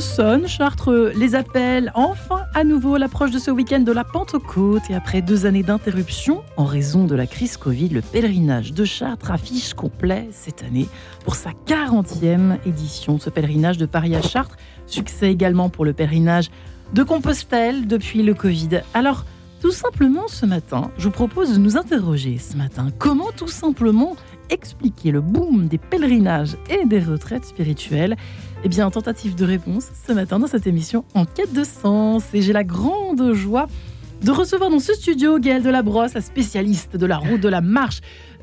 Chartres les appelle. Enfin, à nouveau, l'approche de ce week-end de la Pentecôte. Et après deux années d'interruption, en raison de la crise Covid, le pèlerinage de Chartres affiche complet cette année pour sa 40e édition. Ce pèlerinage de Paris à Chartres, succès également pour le pèlerinage de Compostelle depuis le Covid. Alors, tout simplement ce matin, je vous propose de nous interroger ce matin. Comment tout simplement expliquer le boom des pèlerinages et des retraites spirituelles Eh bien, tentative de réponse ce matin dans cette émission En quête de sens. Et j'ai la grande joie de recevoir dans ce studio Gaëlle de la spécialiste de la route de la marche,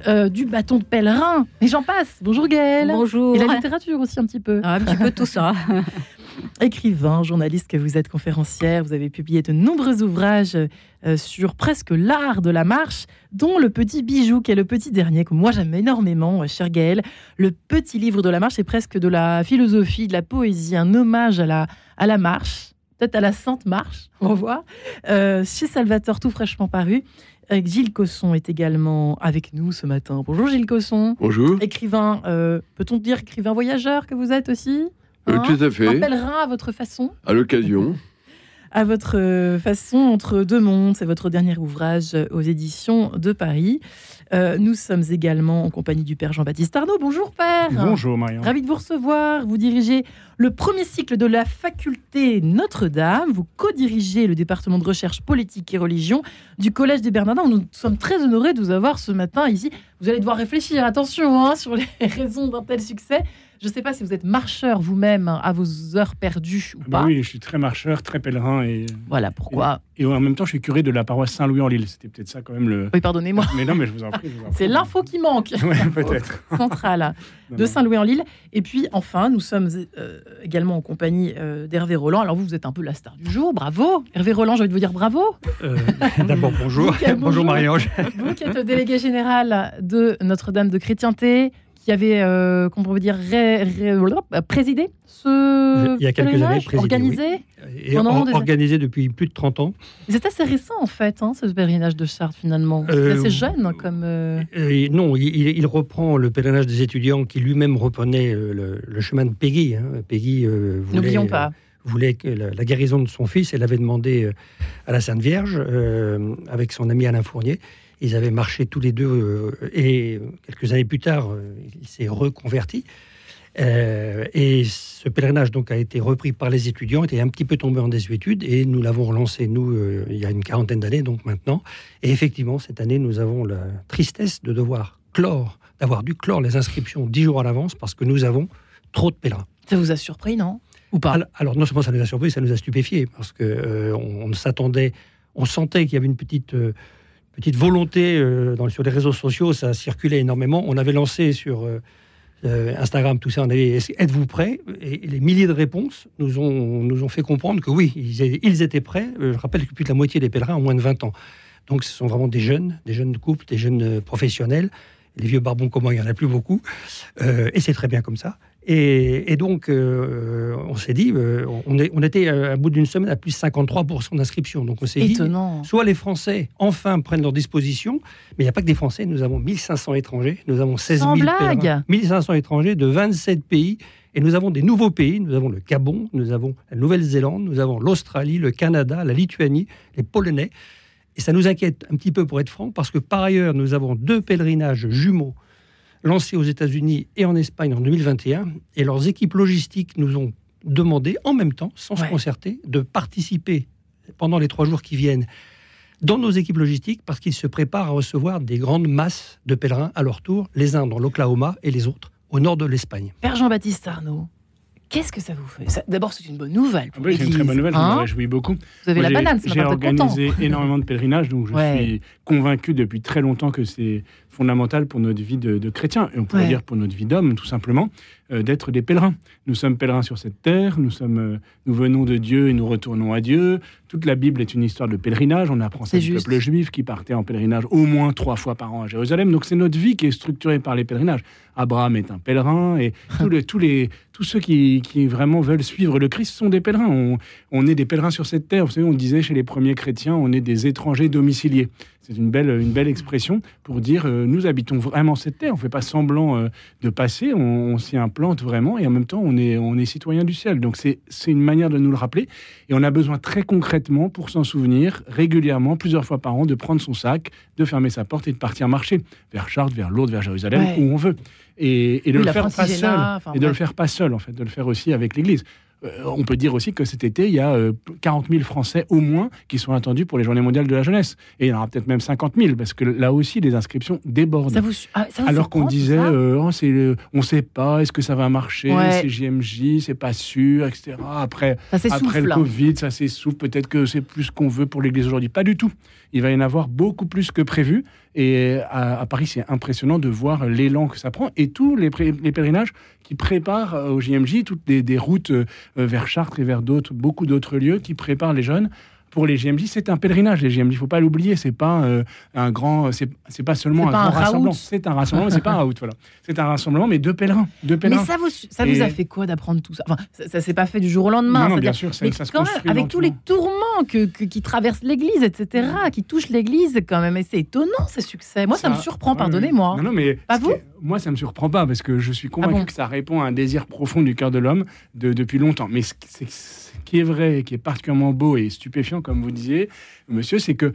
euh, du bâton de pèlerin, et j'en passe. Bonjour Gaëlle. Bonjour. Et la littérature aussi un petit peu. Ah, un petit peu tout ça. Écrivain, journaliste que vous êtes, conférencière, vous avez publié de nombreux ouvrages euh, sur presque l'art de la marche, dont Le Petit Bijou, qui est le petit dernier, que moi j'aime énormément, euh, cher Gaël. Le petit livre de la marche est presque de la philosophie, de la poésie, un hommage à la, à la marche, peut-être à la Sainte Marche, on va voir, euh, chez Salvatore, tout fraîchement paru. Avec Gilles Cosson est également avec nous ce matin. Bonjour Gilles Cosson. Bonjour. Écrivain, euh, peut-on dire écrivain voyageur que vous êtes aussi? Euh, Hein tout à Un fait. pèlerin à votre façon À l'occasion. à votre euh, façon entre deux mondes. C'est votre dernier ouvrage aux éditions de Paris. Euh, nous sommes également en compagnie du Père Jean-Baptiste Arnaud. Bonjour Père. Bonjour Marion. Ravi de vous recevoir. Vous dirigez le premier cycle de la faculté Notre-Dame. Vous co-dirigez le département de recherche politique et religion du Collège des Bernardins. Nous sommes très honorés de vous avoir ce matin ici. Vous allez devoir réfléchir, attention, hein, sur les raisons d'un tel succès. Je ne sais pas si vous êtes marcheur vous-même hein, à vos heures perdues ou Bah pas. oui, je suis très marcheur, très pèlerin et, Voilà pourquoi. et en même temps je suis curé de la paroisse Saint-Louis-en-Lille. C'était peut-être ça quand même le. Oui, pardonnez-moi. Mais non, mais je vous en prie. C'est l'info qui manque. Ouais, peut-être. centrale Non, de. Saint-Louis-en-Lille. Et puis enfin, nous sommes euh, également en compagnie euh, d'Hervé Roland. Alors vous, vous êtes un peu la star du jour, bravo. Hervé Roland, j'ai envie de vous dire bravo. Euh, D'abord, bonjour. Bonjour. bonjour Marie-Ange. Vous qui êtes le délégué général de Notre-Dame de Chrétienté, qui avait, euh, comment on peut dire, ré- ré- euh, présidé ce Il y a quelques pèlerinage, années, présidé, organisé. Et or- des- organisé depuis plus de 30 ans. C'est assez récent en fait, hein, ce pèlerinage de Chartres finalement. C'est Euh, assez jeune comme. euh, Et non, il, reprend le pèlerinage des étudiants qui lui-même reprenait euh, le, le chemin de Peggy. hein. Peggy euh, voulait, N'oublions pas. euh, voulait que la, la guérison de son fils. Elle avait demandé euh, à la Sainte Vierge, euh, avec son ami Alain Fournier. Ils avaient marché tous les deux, euh, et quelques années plus tard, euh, il s'est reconverti. Euh, et ce pèlerinage donc a été repris par les étudiants, était un petit peu tombé en désuétude, et nous l'avons relancé nous euh, il y a une quarantaine d'années donc maintenant. Et effectivement, cette année, nous avons la tristesse de devoir clore, d'avoir dû clore les inscriptions dix jours à l'avance parce que nous avons trop de pèlerins. Ça vous a surpris, non? Ou pas? Alors, alors, non seulement ça nous a surpris, ça nous a stupéfiés parce que euh, on, on s'attendait, on sentait qu'il y avait une petite petite volonté euh, sur les réseaux sociaux, ça circulait énormément. On avait lancé sur euh, euh, Instagram tout ça, on avait êtes-vous prêts? Et, les milliers de réponses nous ont nous ont fait comprendre que oui, ils, étaient prêts. Je rappelle que plus de la moitié des pèlerins ont moins de 20 ans. Donc ce sont vraiment des jeunes, des jeunes couples, des jeunes professionnels. Les vieux barbons comme moi, il n'y en a plus beaucoup. Et c'est très bien comme ça. Et, et donc, euh, on s'est dit, euh, on, est, on était à bout d'une semaine à plus de 53% d'inscription. Donc on s'est dit, soit les Français enfin prennent leurs dispositions, mais il n'y a pas que des Français, nous avons 1500 étrangers, nous avons 16 000 Sans blague. pèlerins, 1500 étrangers de 27 pays, et nous avons des nouveaux pays, nous avons le Gabon, nous avons la Nouvelle-Zélande, nous avons l'Australie, le Canada, la Lituanie, les Polonais. Et ça nous inquiète un petit peu pour être franc, parce que par ailleurs, nous avons deux pèlerinages jumeaux lancés aux États-Unis et en Espagne en 2021, et leurs équipes logistiques nous ont demandé en même temps, sans Ouais. se concerter, de participer pendant les trois jours qui viennent dans nos équipes logistiques parce qu'ils se préparent à recevoir des grandes masses de pèlerins à leur tour, les uns dans l'Oklahoma et les autres au nord de l'Espagne. Père Jean-Baptiste Arnaud, qu'est-ce que ça vous fait? D'abord, c'est une bonne nouvelle. Ah Pour oui, c'est une très bonne nouvelle, je hein? me réjouis beaucoup. Vous avez Moi, la banane, ça J'ai content. organisé énormément de pèlerinages, donc je Ouais. suis convaincu depuis très longtemps que c'est fondamental pour notre vie de, de chrétien, et on pourrait Ouais. dire pour notre vie d'homme, tout simplement, euh, d'être des pèlerins. Nous sommes pèlerins sur cette terre, nous, sommes, euh, nous venons de Dieu et nous retournons à Dieu. Toute la Bible est une histoire de pèlerinage. On apprend ça du peuple juif qui partait en pèlerinage au moins trois fois par an à Jérusalem. Donc c'est notre vie qui est structurée par les pèlerinages. Abraham est un pèlerin et tous, les, tous, les, tous ceux qui, qui vraiment veulent suivre le Christ sont des pèlerins. On, on est des pèlerins sur cette terre. Vous savez, on disait chez les premiers chrétiens, on est des étrangers domiciliés. C'est une belle, une belle expression pour dire euh, nous habitons vraiment cette terre. On ne fait pas semblant euh, de passer, on, on s'y implante plante vraiment, et en même temps, on est, on est citoyen du ciel. Donc c'est une manière de nous le rappeler, et on a besoin très concrètement, pour s'en souvenir, régulièrement, plusieurs fois par an, de prendre son sac, de fermer sa porte et de partir marcher vers Chartres, vers Lourdes, vers Jérusalem, où on veut. Et, de le faire pas seul, et de le faire pas seul, en fait, de le faire aussi avec l'Église. Euh, on peut dire aussi que cet été, il y a 40 euh, 000 Français au moins qui sont attendus pour les Journées mondiales de la jeunesse. Et il y en aura peut-être même 50 000, parce que là aussi, les inscriptions débordent. Ah, Alors qu'on disait, euh, oh, on ne sait pas, est-ce que ça va marcher, c'est JMJ, c'est pas sûr, etc. Après, après le Covid, ça s'essouffle, peut-être que c'est plus qu'on veut pour l'Église aujourd'hui. Pas du tout. Il va y en avoir beaucoup plus que prévu. Et à, Paris, c'est impressionnant de voir l'élan que ça prend. Et tous les, pèlerinages qui préparent au JMJ, toutes des, routes vers Chartres et vers d'autres, beaucoup d'autres lieux, qui préparent les jeunes pour les GMJ, c'est un pèlerinage. Les GMJ, il faut pas l'oublier. C'est pas euh, un grand, c'est pas seulement un grand rassemblement. C'est un rassemblement, mais c'est pas un out. Voilà, c'est un rassemblement, mais deux pèlerins, deux pèlerins. Mais ça vous, ça vous a fait quoi d'apprendre tout ça? Enfin, ça, s'est pas fait du jour au lendemain. Non, bien sûr, ça, ça se quand même, avec tous les tourments que, qui traversent l'Église, etc., qui touchent l'Église, quand même. Et c'est étonnant ces succès. Moi, ça, me surprend. Pardonnez-moi. Non, non, mais pas vous Moi, ça me surprend pas parce que je suis convaincu ah que ça répond à un désir profond du cœur de l'homme de, depuis longtemps. Mais c'est qui est vrai et qui est particulièrement beau et stupéfiant, comme vous disiez, monsieur, c'est que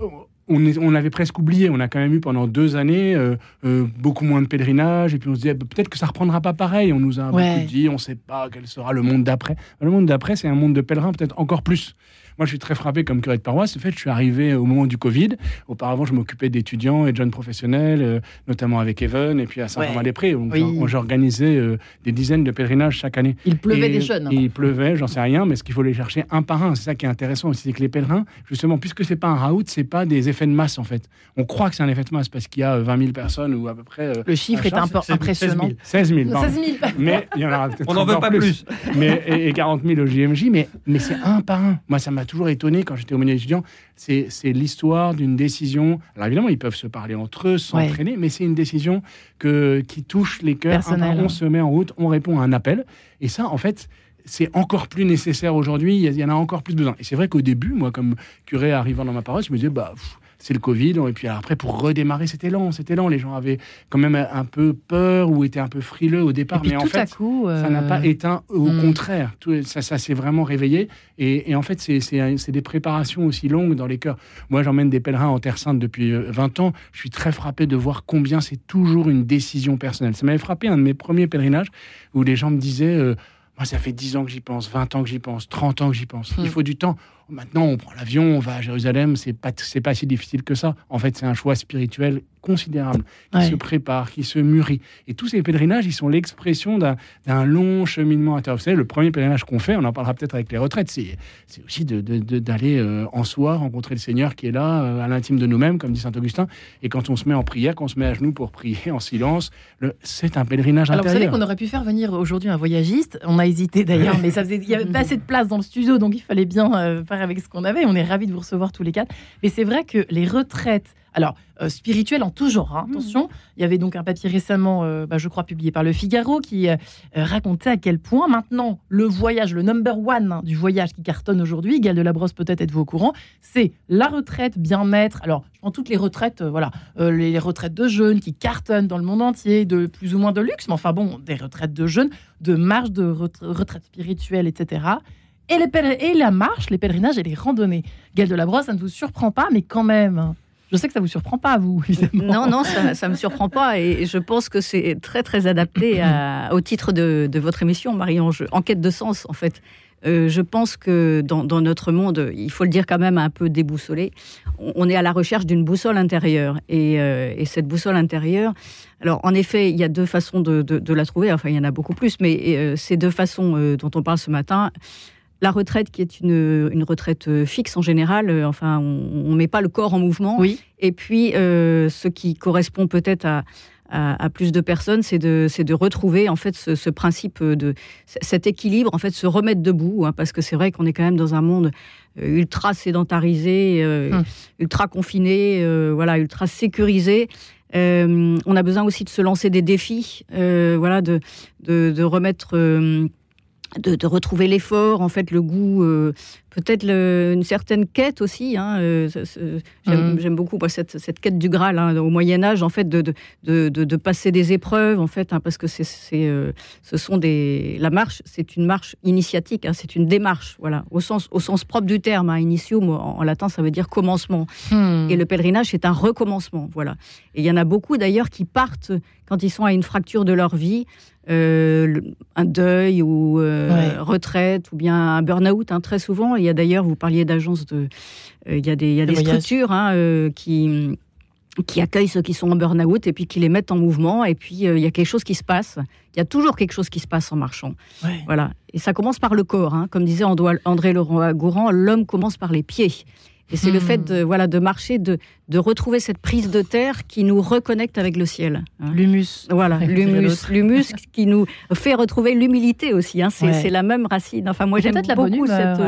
euh, on, on, avait presque oublié. On a quand même eu pendant deux années euh, euh, beaucoup moins de pèlerinages. Et puis on se disait bah, peut-être que ça reprendra pas pareil. On nous a beaucoup dit on ne sait pas quel sera le monde d'après. Le monde d'après, c'est un monde de pèlerins, peut-être encore plus. Moi, je suis très frappé comme curé de paroisse. En fait, je suis arrivé au moment du Covid. Auparavant, je m'occupais d'étudiants et de jeunes professionnels, euh, notamment avec Even et puis à Saint-Romain-des-Prés. Oui. J'organisais euh, des dizaines de pèlerinages chaque année. Il pleuvait des jeunes. il pleuvait, j'en sais rien, mais ce qu'il faut les chercher un par un. C'est ça qui est intéressant aussi, c'est que les pèlerins, justement, puisque c'est pas un raout, c'est pas des effets de masse en fait. On croit que c'est un effet de masse parce qu'il y a 20 000 personnes ou à peu près. Euh, Le chiffre est un peu impressionnant. 16 000. 16 000. Mais il y en aura On n'en veut pas plus. mais, et, 40 000 au JMJ, mais, mais c'est un par un. Moi, ça m'a toujours étonné quand j'étais au milieu étudiant, c'est l'histoire d'une décision. Alors évidemment, ils peuvent se parler entre eux, s'entraîner, mais c'est une décision que, qui touche les cœurs. on se met en route, on répond à un appel. Et ça, en fait, c'est encore plus nécessaire aujourd'hui. Il y en a encore plus besoin. Et c'est vrai qu'au début, moi, comme curé arrivant dans ma paroisse, je me disais, bah c'est le Covid. Et puis après, pour redémarrer, c'était lent, c'était lent. Les gens avaient quand même un peu peur ou étaient un peu frileux au départ. mais en fait, ça n'a pas euh, éteint. Au hmm. contraire, tout, ça, ça s'est vraiment réveillé. Et, en fait, c'est des préparations aussi longues dans les cœurs. Moi, j'emmène des pèlerins en Terre Sainte depuis 20 euh, ans. Je suis très frappé de voir combien c'est toujours une décision personnelle. Ça m'avait frappé un de mes premiers pèlerinages où les gens me disaient... Euh, moi, ça fait 10 ans que j'y pense, 20 ans que j'y pense, 30 ans que j'y pense. Il hmm. faut du temps. Maintenant, on prend l'avion, on va à Jérusalem, c'est pas, c'est pas si difficile que ça. En fait, c'est un choix spirituel considérable qui se prépare, qui se mûrit. Et tous ces pèlerinages, ils sont l'expression d'un, long cheminement intérieur. Vous savez, le premier pèlerinage qu'on fait, on en parlera peut-être avec les retraites, c'est, c'est aussi de, d'aller euh, en soi rencontrer le Seigneur qui est là, euh, à l'intime de nous-mêmes, comme dit saint Augustin. Et quand on se met en prière, quand on se met à genoux pour prier en silence, le, c'est un pèlerinage Alors, intérieur. vous savez qu'on aurait pu faire venir aujourd'hui un voyagiste. On a hésité d'ailleurs, mais ça faisait, il n'y avait pas assez de place dans le studio, donc il fallait bien euh, faire avec ce qu'on avait. On est ravis de vous recevoir tous les quatre. Mais c'est vrai que les retraites, alors euh, spirituelles en tout genre, hein, mmh. attention. Il y avait donc un papier récemment, euh, bah, je crois, publié par Le Figaro, qui euh, racontait à quel point maintenant le voyage, le number one hein, du voyage qui cartonne aujourd'hui, Gaël de la Brosse, peut-être êtes-vous au courant, c'est la retraite, bien-être. Alors, je prends toutes les retraites, voilà, les retraites de jeunes qui cartonnent dans le monde entier, de plus ou moins de luxe, mais enfin bon, des retraites de jeunes, de marche de retraite spirituelle, etc et, les et la marche, les pèlerinages et les randonnées. Gaël de la Brosse, ça ne vous surprend pas, mais quand même. Je sais que ça vous surprend pas, vous, Non, non, ça ne me surprend pas. Et je pense que c'est très, très adapté au titre de, votre émission, Marie-Ange. Enquête de sens, en fait. Euh, je pense que dans, notre monde, il faut le dire quand même un peu déboussolé, on, est à la recherche d'une boussole intérieure. Et, euh, cette boussole intérieure, alors en effet, il y a deux façons de, la trouver, enfin il y en a beaucoup plus, mais euh, ces deux façons dont on parle ce matin, la retraite qui est une, retraite euh, fixe en général, euh, enfin on ne met pas le corps en mouvement. Oui. Et puis euh, ce qui correspond peut-être à, à, plus de personnes, c'est de, de retrouver en fait ce, principe de cet équilibre, en fait se remettre debout, hein, parce que c'est vrai qu'on est quand même dans un monde ultra sédentarisé, hum. ultra confiné, voilà, ultra sécurisé. on a besoin aussi de se lancer des défis, voilà, de, de, de remettre de, retrouver l'effort, en fait, le goût euh, peut-être une certaine quête aussi. Hein, euh, mm. J'aime beaucoup cette, cette, quête du Graal hein, au Moyen Âge, en fait, de, de, de, passer des épreuves, en fait, hein, parce que c'est, euh, ce sont des la marche, c'est une marche initiatique, c'est une démarche, voilà, au sens au sens propre du terme. initium en, latin, ça veut dire commencement. Mm. Et le pèlerinage, c'est un recommencement, voilà. Et il y en a beaucoup d'ailleurs qui partent quand ils sont à une fracture de leur vie. Euh, un deuil ou euh, retraite ou bien un burn-out. Très souvent, il y a d'ailleurs, vous parliez d'agence de, euh, il y a des, il y a des structures hein, qui qui accueillent ceux qui sont en burn-out et puis qui les mettent en mouvement. Et puis, il y a quelque chose qui se passe. Il y a toujours quelque chose qui se passe en marchant. Voilà. Et ça commence par le corps. Hein. Comme disait André Laurent Gourand, l'homme commence par les pieds. Et c'est le fait de, voilà, de marcher, de, de retrouver cette prise de terre qui nous reconnecte avec le ciel. Hein. L'humus. Voilà, l'humus. L'humus qui nous fait retrouver l'humilité aussi. Hein. C'est la même racine. Enfin, moi, j'aime beaucoup cette.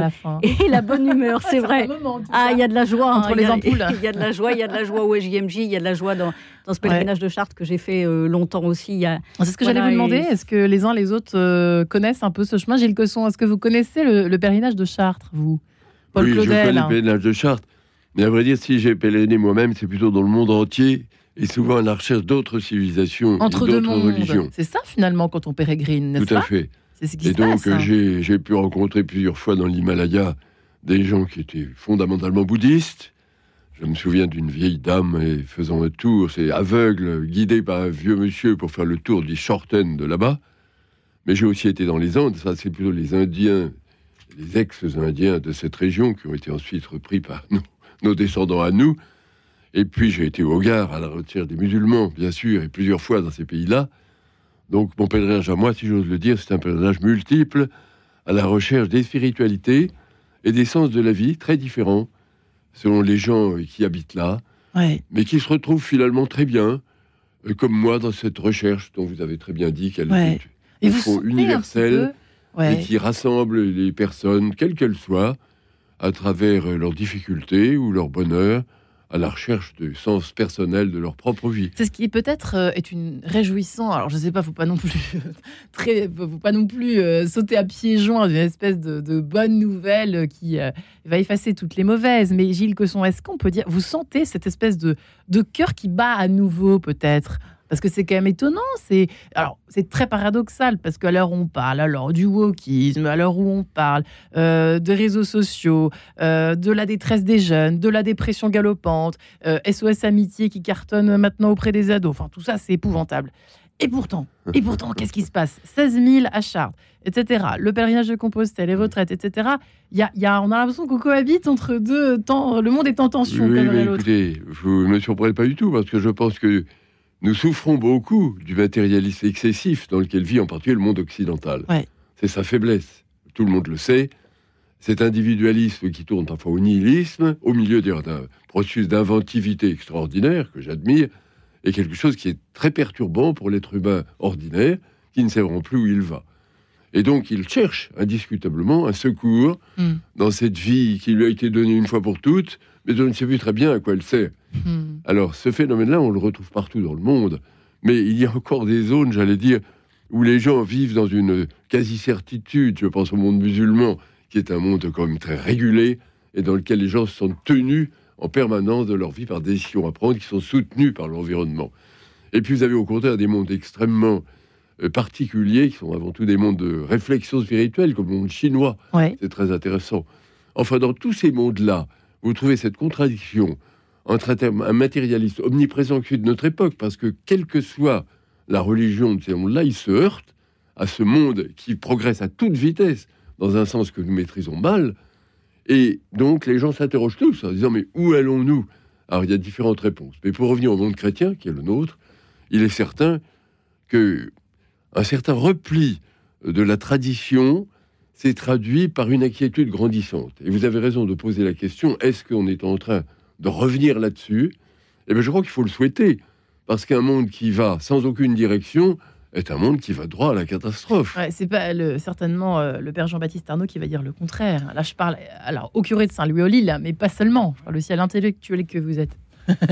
Et la bonne humeur, c'est vrai. ah, il y a de la joie. Entre hein. les ampoules. Il y a de la joie, il y a de la joie au JMJ, il y a de la joie dans, dans ce pèlerinage de Chartres que j'ai fait euh, longtemps aussi. C'est ce que j'allais vous demander. Est-ce que les uns les autres euh, connaissent un peu ce chemin? Gilles Cosson, est-ce que vous connaissez le, le pèlerinage de Chartres, vous? Paul oui, Claudel, je connais le pèlerinage de Chartres. Mais à vrai dire, si j'ai pèleriné moi-même, c'est plutôt dans le monde entier et souvent à la recherche d'autres civilisations Entre et d'autres religions. C'est ça finalement quand on pérégrine, n'est-ce pas Tout à fait. Ce qui et donc hein. j'ai pu rencontrer plusieurs fois dans l'Himalaya des gens qui étaient fondamentalement bouddhistes. Je me souviens d'une vieille dame faisant un tour, c'est aveugle, guidée par un vieux monsieur pour faire le tour du Shorten de là-bas. Mais j'ai aussi été dans les Andes, ça c'est plutôt les Indiens, les ex-Indiens de cette région qui ont été ensuite repris par nous nos descendants à nous. Et puis j'ai été au Gard, à la retirée des musulmans, bien sûr, et plusieurs fois dans ces pays-là. Donc mon pèlerinage à moi, si j'ose le dire, c'est un pèlerinage multiple, à la recherche des spiritualités et des sens de la vie très différents, selon les gens qui habitent là, mais qui se retrouvent finalement très bien, euh, comme moi, dans cette recherche dont vous avez très bien dit qu'elle est universelle et qui rassemble les personnes, quelles qu'elles soient, à travers euh, leurs difficultés ou leur bonheur, à la recherche du sens personnel de leur propre vie. C'est ce qui peut-être euh, est une réjouissant. Alors je ne sais pas, faut pas non plus très, faut pas non plus euh, sauter à pieds joints d'une espèce de, bonne nouvelle qui va effacer toutes les mauvaises. Mais Gilles Cosson, est-ce qu'on peut dire, vous sentez cette espèce de de cœur qui bat à nouveau peut-être? Parce que c'est quand même étonnant. C'est alors c'est très paradoxal parce qu'à l'heure où on parle alors du wokisme, à l'heure où on parle euh, de réseaux sociaux, euh, de la détresse des jeunes, de la dépression galopante, SOS euh, Amitié qui cartonne maintenant auprès des ados. Enfin tout ça c'est épouvantable. Et pourtant, et pourtant, qu'est-ce qui se passe? 16 000 à Chartres, etc. Le pèlerinage de Compostelle, les retraites, etc. Y a, y a, on a l'impression qu'on cohabite entre deux temps. Le monde est en tension. Oui, mais écoutez, vous ne me surprenez pas du tout parce que je pense que nous souffrons beaucoup du matérialisme excessif dans lequel vit en particulier le monde occidental. C'est sa faiblesse. Tout le monde le sait. Cet individualisme qui tourne parfois au nihilisme, au milieu d'un processus d'inventivité extraordinaire que j'admire, est quelque chose qui est très perturbant pour l'être humain ordinaire qui ne sait vraiment plus où il va. Et donc il cherche indiscutablement un secours hmm. dans cette vie qui lui a été donnée une fois pour toutes, mais on ne sait plus très bien à quoi elle sert. Hmm. Alors, ce phénomène-là, on le retrouve partout dans le monde, mais il y a encore des zones, j'allais dire, où les gens vivent dans une quasi-certitude. Je pense au monde musulman, qui est un monde quand même très régulé, et dans lequel les gens sont tenus en permanence de leur vie par des décisions à prendre qui sont soutenues par l'environnement. Et puis vous avez au contraire des mondes extrêmement euh, particuliers, qui sont avant tout des mondes de réflexion spirituelle, comme le monde chinois. C'est très intéressant. Enfin, dans tous ces mondes-là, vous trouvez cette contradiction entre un matérialiste omniprésent qui est de notre époque, parce que quelle que soit la religion de ces mondes-là, il se heurte à ce monde qui progresse à toute vitesse, dans un sens que nous maîtrisons mal. Et donc les gens s'interrogent tous en disant, mais où allons-nous? Alors il y a différentes réponses. Mais pour revenir au monde chrétien, qui est le nôtre, il est certain que un certain repli de la tradition s'est traduit par une inquiétude grandissante. Et vous avez raison de poser la question, est-ce qu'on est en train de revenir là-dessus, eh bien, je crois qu'il faut le souhaiter. Parce qu'un monde qui va sans aucune direction est un monde qui va droit à la catastrophe. C'est pas le, certainement euh, le père Jean-Baptiste Arnaud qui va dire le contraire. Là, je parle alors au curé de Saint-Louis-au-Lille, mais pas seulement. Je parle aussi à l'intellectuel que vous êtes.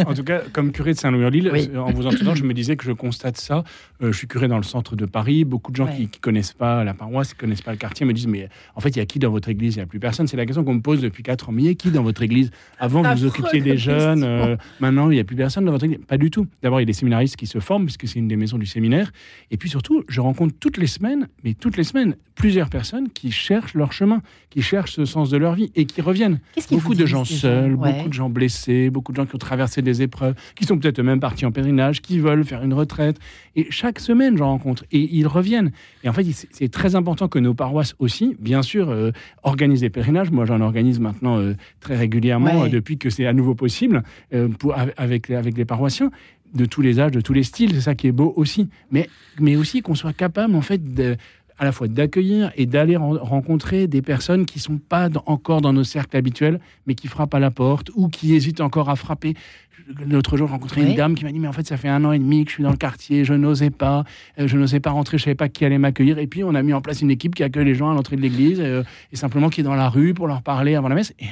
En tout cas, comme curé de Saint-Louis-en-Lille, en vous entendant, je me disais que je constate ça. Euh, je suis curé dans le centre de Paris. Beaucoup de gens qui ne connaissent pas la paroisse, qui ne connaissent pas le quartier, me disent Mais en fait, il y a qui dans votre église? Il n'y a plus personne. C'est la question qu'on me pose depuis 4 ans. Mais il y a qui dans votre église? Avant, vous vous occupiez des jeunes. Euh, maintenant, il n'y a plus personne dans votre église? Pas du tout. D'abord, il y a des séminaristes qui se forment, puisque c'est une des maisons du séminaire. Et puis surtout, je rencontre toutes les semaines, mais toutes les semaines, plusieurs personnes qui cherchent leur chemin, qui cherchent ce sens de leur vie et qui reviennent. Beaucoup de gens seuls, beaucoup de gens blessés, beaucoup de gens qui ont traversé des épreuves, qui sont peut-être même partis en pèlerinage, qui veulent faire une retraite. Et chaque semaine, j'en rencontre. Et ils reviennent. Et en fait, c'est très important que nos paroisses aussi, bien sûr, euh, organisent des pèlerinages. Moi, j'en organise maintenant euh, très régulièrement euh, depuis que c'est à nouveau possible pour, avec, avec les paroissiens de tous les âges, de tous les styles. C'est ça qui est beau aussi. Mais, mais aussi qu'on soit capable, en fait, de, à la fois d'accueillir et d'aller rencontrer des personnes qui sont pas encore dans nos cercles habituels, mais qui frappent à la porte ou qui hésitent encore à frapper. L'autre jour, j'ai rencontré une dame qui m'a dit Mais en fait, ça fait un an et demi que je suis dans le quartier, je n'osais pas, euh, je n'osais pas rentrer, je savais pas qui allait m'accueillir. Et puis, on a mis en place une équipe qui accueille les gens à l'entrée de l'église euh, et simplement qui est dans la rue pour leur parler avant la messe. Et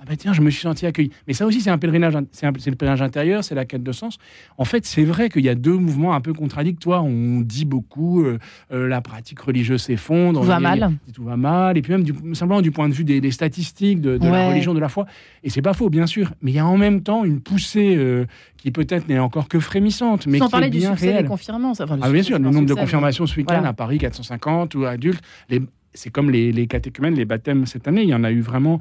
ah ben tiens, je me suis senti accueilli. Mais ça aussi, c'est un pèlerinage, c'est le pèlerinage intérieur, c'est la quête de sens. En fait, c'est vrai qu'il y a deux mouvements un peu contradictoires. On dit beaucoup, euh, euh, la pratique religieuse s'effondre. Tout va mal. Tout va mal. Et puis même, du, simplement du point de vue des, statistiques de, la religion, de la foi. Et c'est pas faux, bien sûr. Mais il y a en même temps une poussée euh, qui peut-être n'est encore que frémissante, mais Sans qui parler est bien du succès réelle. des confirmations. ah, bien sûr, le nombre de confirmations ce week-end à Paris, 450 ou adultes. Les, c'est comme les, les, catéchumènes, les baptêmes cette année, il y en a eu vraiment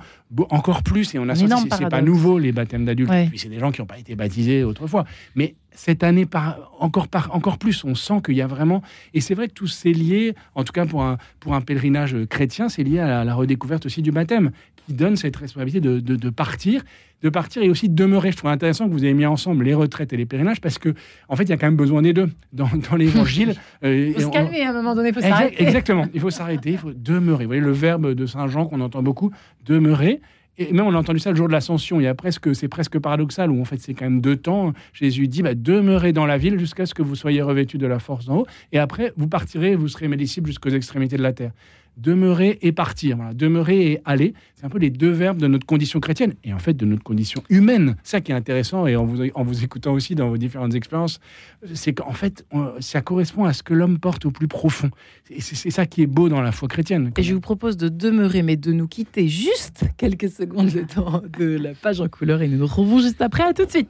encore plus et on a senti c'est pas nouveau les baptêmes d'adultes. Puis c'est des gens qui n'ont pas été baptisés autrefois. Mais cette année, par, encore, par, encore plus, on sent qu'il y a vraiment. Et c'est vrai que tout c'est lié, en tout cas pour un, pour un pèlerinage chrétien, c'est lié à la, redécouverte aussi du baptême, qui donne cette responsabilité de, de partir de partir et aussi de demeurer. Je trouve intéressant que vous ayez mis ensemble les retraites et les pèlerinages parce que, en fait, il y a quand même besoin des deux dans, dans l'évangile. Euh, il faut se calmer à un moment donné, il faut s'arrêter. Exactement, il faut s'arrêter, il faut demeurer. Vous voyez le verbe de Saint Jean qu'on entend beaucoup, demeurer. Et même on a entendu ça le jour de l'ascension. Il y a presque, c'est presque paradoxal où en fait c'est quand même deux temps. Jésus dit bah, demeurez dans la ville jusqu'à ce que vous soyez revêtus de la force d'en haut, et après vous partirez, vous serez mes disciples jusqu'aux extrémités de la terre demeurer et partir. Demeurer et aller, c'est un peu les deux verbes de notre condition chrétienne et en fait de notre condition humaine. Ça qui est intéressant et en vous, en vous écoutant aussi dans vos différentes expériences, c'est qu'en fait, ça correspond à ce que l'homme porte au plus profond. Et c'est ça qui est beau dans la foi chrétienne. Et je vous propose de demeurer, mais de nous quitter juste quelques secondes le temps de la page en couleur et nous nous retrouvons juste après. À tout de suite.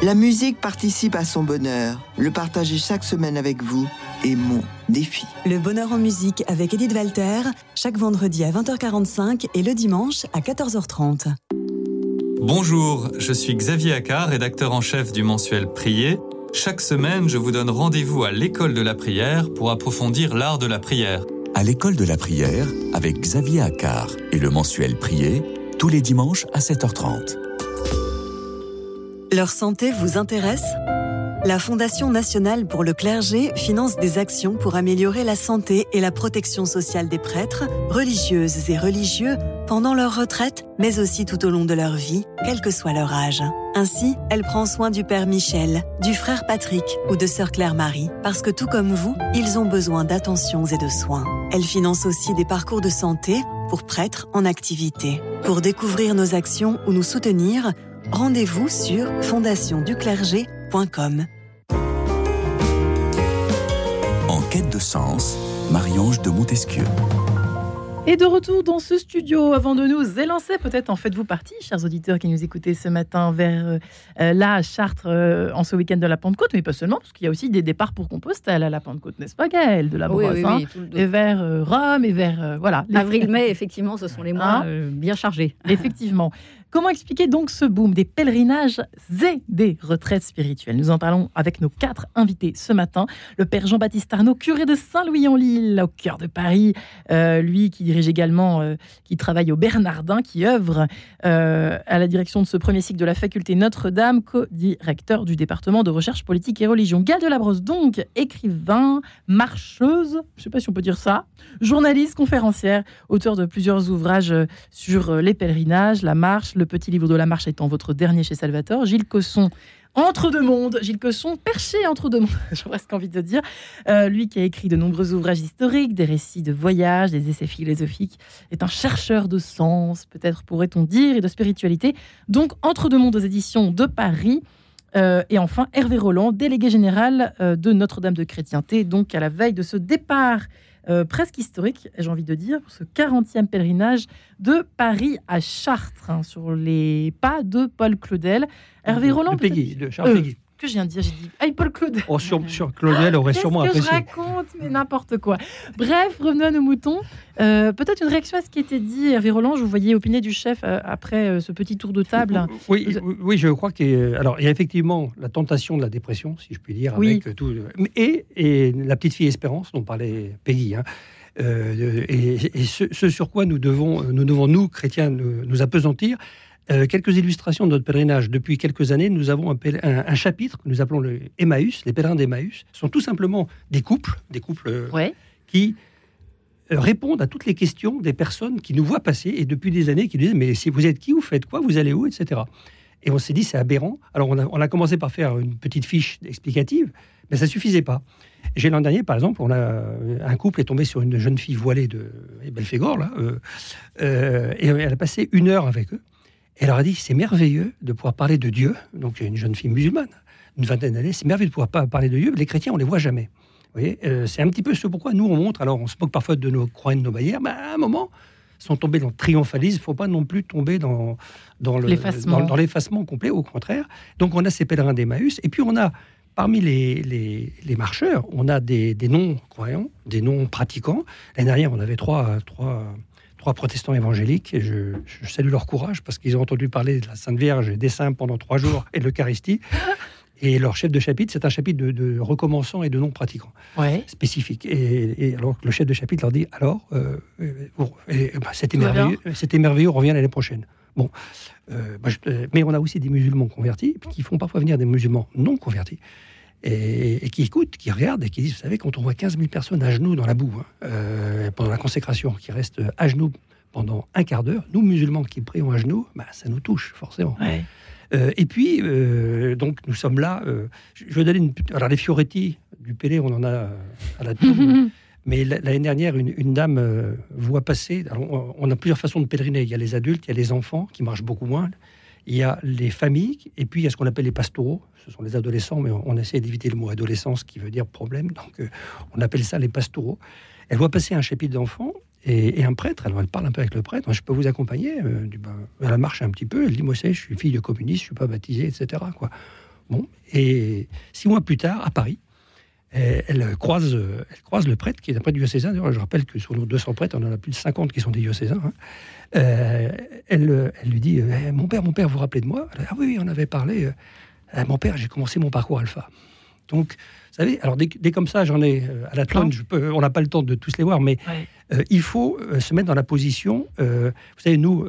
La musique participe à son bonheur. Le partager chaque semaine avec vous est mon défi. Le bonheur en musique avec Edith Walter, chaque vendredi à 20h45 et le dimanche à 14h30. Bonjour, je suis Xavier Accard, rédacteur en chef du mensuel Prier. Chaque semaine, je vous donne rendez-vous à l'école de la prière pour approfondir l'art de la prière. À l'école de la prière avec Xavier Accard et le mensuel Prier, tous les dimanches à 7h30. Leur santé vous intéresse? La Fondation nationale pour le clergé finance des actions pour améliorer la santé et la protection sociale des prêtres, religieuses et religieux pendant leur retraite, mais aussi tout au long de leur vie, quel que soit leur âge. Ainsi, elle prend soin du père Michel, du frère Patrick ou de sœur Claire-Marie, parce que tout comme vous, ils ont besoin d'attentions et de soins. Elle finance aussi des parcours de santé pour prêtres en activité. Pour découvrir nos actions ou nous soutenir, Rendez-vous sur fondationduclergé.com. En quête de sens, Marie-Ange de Montesquieu. Et de retour dans ce studio, avant de nous élancer, peut-être en faites-vous partie, chers auditeurs qui nous écoutez ce matin vers euh, euh, la Chartres euh, en ce week-end de la Pentecôte, mais pas seulement, parce qu'il y a aussi des départs pour Compostelle à la Pentecôte, n'est-ce pas Gaëlle, de la Brosse, hein et vers Rome, et vers... voilà. Avril-mai, effectivement, ce sont les mois hein bien chargés. Effectivement. Comment expliquer donc ce boom des pèlerinages et des retraites spirituelles? Nous en parlons avec nos quatre invités ce matin. Le père Jean-Baptiste Arnaud, curé de Saint-Louis-en-Lille, au cœur de Paris. Euh, lui qui dirige également, euh, qui travaille au Bernardin, qui œuvre euh, à la direction de ce premier cycle de la faculté Notre-Dame, co-directeur du département de recherche politique et religion. Gal de Labrosse, donc, écrivain, marcheuse, je ne sais pas si on peut dire ça, journaliste, conférencière, auteur de plusieurs ouvrages sur les pèlerinages, la marche, le petit livre de la marche étant votre dernier chez Salvatore. Gilles Cosson, entre deux mondes, Gilles Cosson, perché entre deux mondes, j'ai presque envie de dire. Euh, lui qui a écrit de nombreux ouvrages historiques, des récits de voyage, des essais philosophiques, est un chercheur de sens, peut-être pourrait-on dire, et de spiritualité. Donc, Entre deux mondes aux éditions de Paris. Euh, et enfin, Hervé Roland, délégué général euh, de Notre-Dame de Chrétienté, donc à la veille de ce départ euh, presque historique, j'ai envie de dire, pour ce 40e pèlerinage de Paris à Chartres, hein, sur les pas de Paul Claudel. Hervé Roland. De de Charles que je viens de dire J'ai dit, ah, Paul Claudel. Oh, sur, Claudel aurait sûrement apprécié. Qu'est-ce que je raconte Mais n'importe quoi. Bref, revenons à nos moutons. Euh, peut-être une réaction à ce qui était dit, Hervé Roland. Je vous voyais opiner du chef euh, après euh, ce petit tour de table. Oui, oui, je crois qu'il alors il y a effectivement la tentation de la dépression, si je puis dire, avec tout. Et, et la petite fille Espérance dont parlait Peggy. Hein. et, ce, sur quoi nous devons, nous, devons, nous chrétiens, nous, nous apesantir, euh, quelques illustrations de notre pèlerinage. Depuis quelques années, nous avons un, chapitre que nous appelons le Emmaüs, les pèlerins d'Emmaüs. Sont tout simplement des couples, des couples euh, qui euh, répondent à toutes les questions des personnes qui nous voient passer et depuis des années qui nous disent mais si vous êtes qui, vous faites quoi, vous allez où, etc. Et on s'est dit c'est aberrant. Alors on a, on a, commencé par faire une petite fiche explicative, mais ça suffisait pas. J'ai l'an dernier, par exemple, on a un couple est tombé sur une jeune fille voilée de Belphégor là, et elle a passé une heure avec eux. Elle leur a dit c'est merveilleux de pouvoir parler de Dieu. Donc, une jeune fille musulmane, une vingtaine d'années, c'est merveilleux de pouvoir parler de Dieu. Les chrétiens, on les voit jamais. Vous voyez, euh, c'est un petit peu ce pourquoi nous on montre. Alors, on se moque parfois de nos croix et de nos barrières, mais à un moment, sont tombés dans le triomphalisme. Il ne faut pas non plus tomber dans, dans l'effacement complet, au contraire. Donc, on a ces pèlerins d'Emmaüs. Et puis, on a, parmi les, les, marcheurs, on a des, des non-croyants, des non-pratiquants. L'année dernière, on avait trois, trois trois protestants évangéliques, et je, salue leur courage parce qu'ils ont entendu parler de la Sainte Vierge et des saints pendant trois jours et de l'Eucharistie. Et leur chef de chapitre, c'est un chapitre de, recommençants et de non-pratiquants ouais. spécifiques. Et, alors le chef de chapitre leur dit alors, euh, euh, bah, c'était merveilleux, c'était merveilleux, on revient l'année prochaine. Bon, euh, bah, mais on a aussi des musulmans convertis qui font parfois venir des musulmans non convertis et, qui écoutent, qui regardent et qui disent, vous savez, quand on voit 15 000 personnes à genoux dans la boue, hein, euh, pendant la consécration, qui restent à genoux pendant un quart d'heure, nous, musulmans qui prions à genoux, bah, ça nous touche, forcément. Euh, et puis, euh, donc, nous sommes là. je vais donner une. Alors, les Fioretti du Pélé, on en a à la tombe. mais l'année dernière, une, dame voit passer. Alors, on a plusieurs façons de pèleriner. Il y a les adultes, il y a les enfants qui marchent beaucoup moins il y a les familles, et puis il y a ce qu'on appelle les pastoraux, ce sont les adolescents, mais on, essaie d'éviter le mot adolescence qui veut dire problème, donc euh, on appelle ça les pastoraux. Elle voit passer un chapitre d'enfants et, un prêtre, elle, parle un peu avec le prêtre, je peux vous accompagner, euh, elle marche un petit peu, elle dit, moi je suis fille de communiste, je suis pas baptisée, etc. Quoi. Bon, et six mois plus tard, à Paris, elle croise, elle croise le prêtre qui est un prêtre diocésain. Je rappelle que sur nos 200 prêtres, on en a plus de 50 qui sont des diocésains. Hein. Euh, elle, elle, lui dit eh, Mon père, mon père, vous vous rappelez de moi? Ah oui, on avait parlé. Euh, mon père, j'ai commencé mon parcours alpha. Donc, vous savez, alors dès, comme ça, j'en ai euh, à la tonne, je peux, on n'a pas le temps de tous les voir, mais il faut se mettre dans la position. vous savez, nous,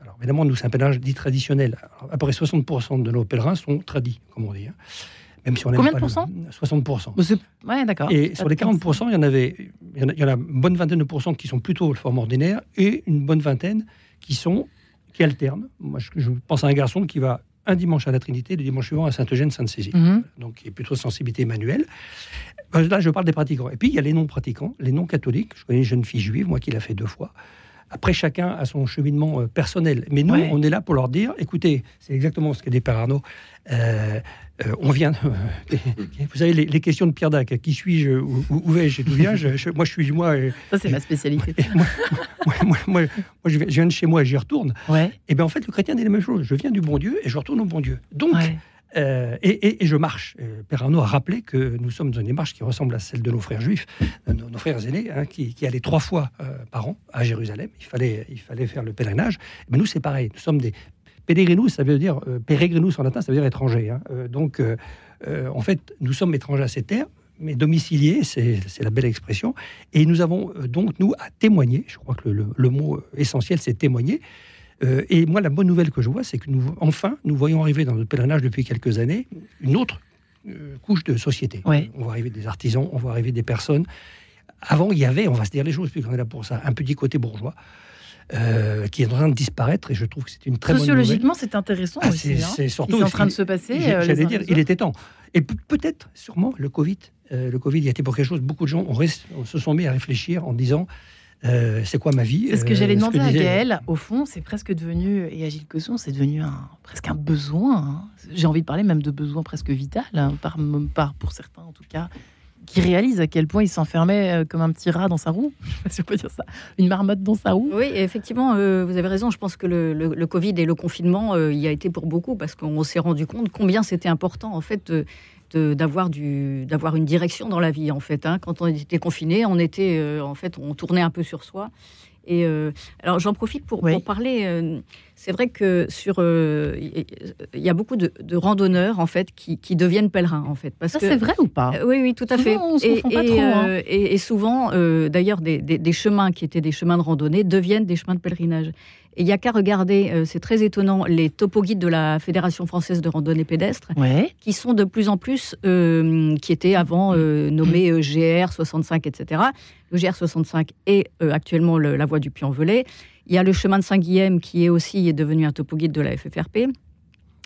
alors évidemment, nous, c'est un pèlerinage dit traditionnel. à peu près 60% de nos pèlerins sont tradis, comme on dit. Hein. Même si on Combien de pourcents 60%. Ouais, d'accord. Et sur les 40%, il y en avait, il y en a, une bonne vingtaine de pourcents qui sont plutôt de forme ordinaire et une bonne vingtaine qui sont qui alternent. Moi, je, pense à un garçon qui va un dimanche à la Trinité, le dimanche suivant à Sainte-Eugène, Sainte-Cécile. Mhm. Donc, il est plutôt sensibilité manuelle. Euh, là, je parle des pratiquants. Et puis, il y a les non-pratiquants, les non-catholiques. Je connais une jeune fille juive, moi, qui l'a fait deux fois. Après, chacun a son cheminement euh, personnel. Mais nous, on est là pour leur dire, écoutez, c'est exactement ce qu'a dit Père Arnaud. Euh, euh, on vient. vous savez, les, questions de Pierre Dac, qui suis-je, où, vais-je, d'où viens je, Moi, je suis moi. Ça, c'est ma spécialité. moi, je viens de chez moi et j'y retourne. Et eh bien, en fait, le chrétien dit la même chose. Je viens du bon Dieu et je retourne au bon Dieu. Donc, euh, et, je marche. Euh, Père Arnaud a rappelé que nous sommes dans une démarche qui ressemble à celle de nos frères juifs, nos, frères aînés, hein, qui, allaient trois fois par an à Jérusalem. Il fallait, il fallait faire le pèlerinage. Mais nous, c'est pareil. Nous sommes des Pellegrinus, ça veut dire peregrinus en latin, ça veut dire étranger. Hein. donc, en fait, nous sommes étrangers à ces terres, mais domiciliés, c'est la belle expression. Et nous avons donc, nous, à témoigner. Je crois que le, le mot essentiel, c'est témoigner. et moi, la bonne nouvelle que je vois, c'est que nous, enfin, nous voyons arriver dans notre pèlerinage depuis quelques années une autre couche de société. On va arriver des artisans, on va arriver des personnes avant, il y avait, on va se dire les choses, puisqu'on est là pour ça, un petit côté bourgeois. Euh, qui est en train de disparaître et je trouve que c'est une très bonne nouvelle. Sociologiquement, c'est intéressant ah, aussi. C'est hein. surtout en train de se passer. Euh, j'allais dire, il était temps. Et peut-être, sûrement, le Covid, euh, le Covid, il a été pour quelque chose. Beaucoup de gens se sont mis à réfléchir en disant. c'est quoi ma vie C'est ce que j'allais demander à Gaël. Au fond, c'est presque devenu, et à Gilles Cosson, c'est devenu un, presque un besoin. Hein. J'ai envie de parler même de besoin presque vital, hein, par, par, pour certains en tout cas qui réalise à quel point il s'enfermait euh, comme un petit rat dans sa roue. Si on dire ça. Une marmotte dans sa roue. Oui, effectivement, euh, vous avez raison. Je pense que le, Covid et le confinement euh, y a été pour beaucoup parce qu'on s'est rendu compte combien c'était important en fait d'avoir une direction dans la vie en fait. Hein. Quand on était confiné, on était en fait on tournait un peu sur soi. Et alors j'en profite pour, pour parler c'est vrai que sur, euh, il y a beaucoup de, randonneurs en fait qui, deviennent pèlerins en fait. Parce Ça c'est vrai ou pas? Euh, Oui, oui, tout à fait. et, pas trop, hein. euh, et, souvent, d'ailleurs, des, chemins qui étaient des chemins de randonnée deviennent des chemins de pèlerinage. Et il n'y a qu'à regarder, c'est très étonnant, les topo-guides de la Fédération française de randonnée pédestre, qui sont de plus en plus, qui étaient avant nommés GR 65, etc. Le GR 65 est actuellement la voie du Puy-en-Velay. Il y a le chemin de Saint-Guilhem qui est aussi est devenu un topo guide de la FFRP.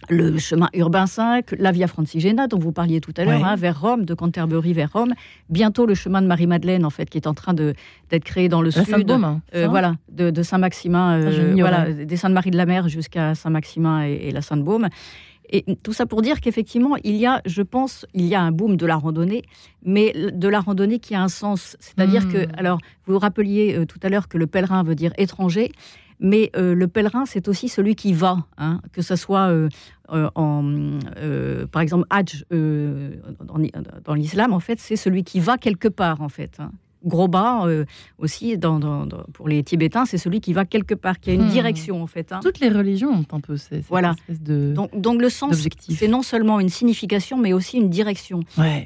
Le chemin urbain 5, la Via Francigena dont vous parliez tout à l'heure, hein, vers Rome, de Canterbury vers Rome. Bientôt le chemin de Marie-Madeleine, en fait, qui est en train d'être créé dans le sud. Hein, euh, voilà, de, Saint-Maximin, euh, voilà, des Saintes-Marie de la Mer jusqu'à Saint-Maximin et, la Sainte-Baume. Et tout ça pour dire qu'effectivement, il y a, je pense, il y a un boom de la randonnée, mais de la randonnée qui a un sens. C'est-à-dire que, hmm. alors, vous vous rappeliez euh, tout à l'heure que le pèlerin veut dire étranger, mais euh, le pèlerin, c'est aussi celui qui va, hein, que ce soit euh, en, par exemple, Hajj dans, dans l'islam, en fait, c'est celui qui va quelque part, en fait. Hein gros bas euh, aussi dans, pour les Tibétains, c'est celui qui va quelque part, qui a une hmm. direction en fait. Hein. Toutes les religions ont un peu cette voilà. espèce de donc, donc le sens, c'est non seulement une signification, mais aussi une direction.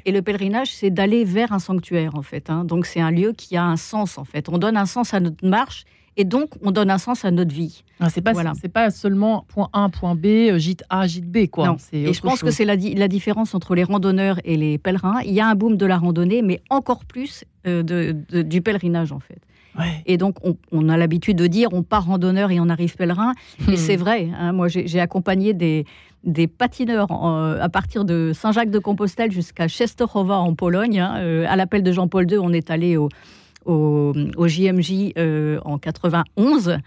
Et le pèlerinage, c'est d'aller vers un sanctuaire en fait. Donc c'est un lieu qui a un sens en fait. On donne un sens à notre marche et donc, on donne un sens à notre vie. Ah, c'est pas, voilà. c'est pas seulement point A, point B, euh, gîte A, gîte B, quoi. Non. Et je pense que c'est la, la, différence entre les randonneurs et les pèlerins. Il y a un boom de la randonnée, mais encore plus euh, de, du pèlerinage, en fait. Et donc, on, a l'habitude de dire on part randonneur et on arrive pèlerin. Et hmm. c'est vrai. Hein. moi, j'ai accompagné des, des patineurs à partir de Saint-Jacques-de-Compostelle jusqu'à Czestochowa en Pologne. Hein. Euh, à l'appel de Jean-Paul II, on est allé au, au, JMJ euh, en 91.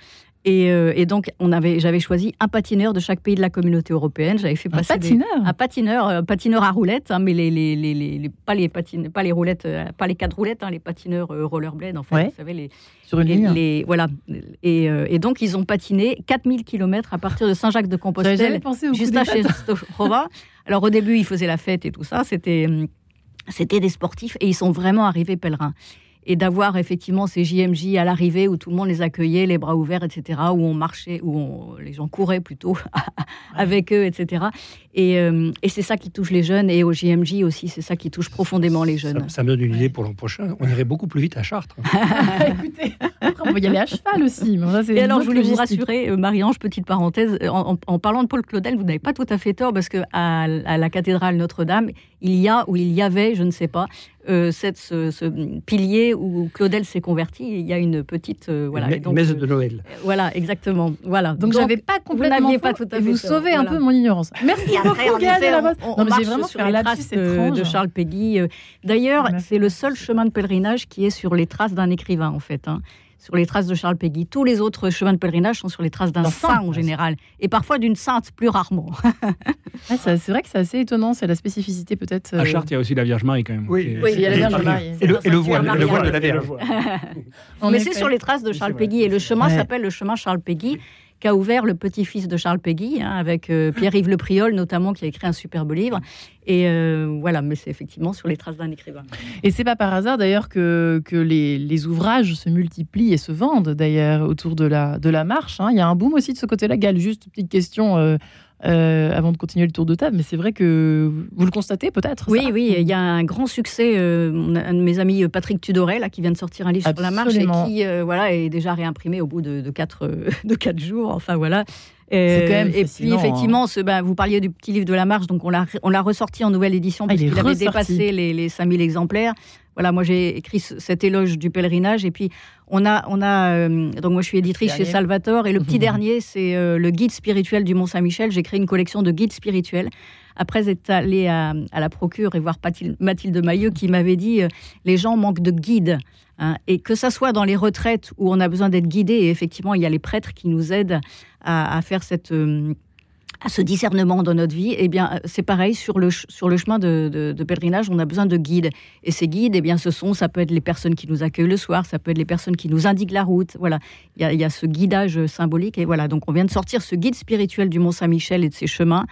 Euh, et, donc, on avait, j'avais choisi un patineur de chaque pays de la communauté européenne. J'avais fait passer un patineur, un patineur, euh, patineur à roulettes, hein, mais les, les, les, pas les patines, pas les roulettes, pas les quatre roulettes, hein, les patineurs rollerblade, en fait. Vous savez les sur une ligne. Les, voilà. Et, et, donc, ils ont patiné 4000 km à partir de Saint-Jacques-de-Compostelle jusqu'à chez Alors, au début, ils faisaient la fête et tout ça. C'était c'était des sportifs et ils sont vraiment arrivés pèlerins et d'avoir effectivement ces JMJ à l'arrivée où tout le monde les accueillait, les bras ouverts, etc., où on marchait, où les gens couraient plutôt avec eux, etc. Euh, et, c'est ça qui touche les jeunes, et au JMJ aussi, c'est ça qui touche profondément les jeunes. Ça, me donne une idée pour l'an prochain. On irait beaucoup plus vite à Chartres. Écoutez, on va y aller à cheval aussi. et alors, je voulais vous rassurer, euh, Marie-Ange, petite parenthèse, en, parlant de Paul Claudel, vous n'avez pas tout à fait tort, parce qu'à à la cathédrale Notre-Dame, il y a, ou il y avait, je ne sais pas, euh, cette, ce, pilier où Claudel s'est converti. Il y a une petite euh, voilà, messe de Noël. Euh, voilà, exactement. Voilà. Donc, j'avais pas complètement vous pas tout à fait. vous sauvez un peu mon ignorance. Merci beaucoup, on, on, marche vraiment sur les traces de Charles Péguy. D'ailleurs, c'est le seul chemin de pèlerinage qui est sur les traces d'un écrivain, en fait. Hein sur les traces de Charles Péguy. Tous les autres chemins de pèlerinage sont sur les traces d'un saint en général, et parfois d'une sainte plus rarement. c'est vrai que c'est assez étonnant, c'est la spécificité peut-être. À euh, Chartres, il y a aussi la Vierge Marie quand même. Oui, il y a la Vierge Marie. Et le, voile, le voile de la Vierge. Mais c'est sur les traces de Charles Péguy, et le chemin s'appelle le chemin Charles Péguy qu'a ouvert le petit-fils de Charles Péguy, hein, avec euh, Pierre-Yves Le Priol notamment, qui a écrit un superbe livre. Et euh, voilà, mais c'est effectivement sur les traces d'un écrivain. Et c'est pas par hasard d'ailleurs que, que les, ouvrages se multiplient et se vendent d'ailleurs autour de la, de la marche. Hein. Il y a un boom aussi de ce côté-là. Gal, juste une petite question. Euh, euh, avant de continuer le tour de table, mais c'est vrai que vous le constatez peut-être. Oui, oui, il y a un grand succès. un de mes amis, Patrick Tudoret, là, qui vient de sortir un livre sur la marche et qui voilà, est déjà réimprimé au bout de, de, quatre, de quatre jours. Enfin voilà. Euh, et puis effectivement, ce, ben, vous parliez du petit livre de la marche, donc on l'a ressorti en nouvelle édition parce qu'il avait dépassé les, les 5000 exemplaires. Voilà, moi j'ai écrit cet éloge du pèlerinage et puis on a, on a euh, donc moi je suis éditrice chez Salvatore et le petit dernier c'est euh, le guide spirituel du Mont Saint-Michel. J'ai créé une collection de guides spirituels. Après être allé à, à la procure et voir Mathilde Mailleux qui m'avait dit les gens manquent de guides. Hein, et que ça soit dans les retraites où on a besoin d'être guidé, et effectivement, il y a les prêtres qui nous aident à, faire cette, euh, à ce discernement dans notre vie, eh bien, c'est pareil sur le, sur le chemin de, pèlerinage, on a besoin de guides. Et ces guides, eh bien, ce sont, ça peut être les personnes qui nous accueillent le soir, ça peut être les personnes qui nous indiquent la route. Voilà, il y a, il y a ce guidage symbolique. Et voilà, donc on vient de sortir ce guide spirituel du Mont Saint-Michel et de ses chemins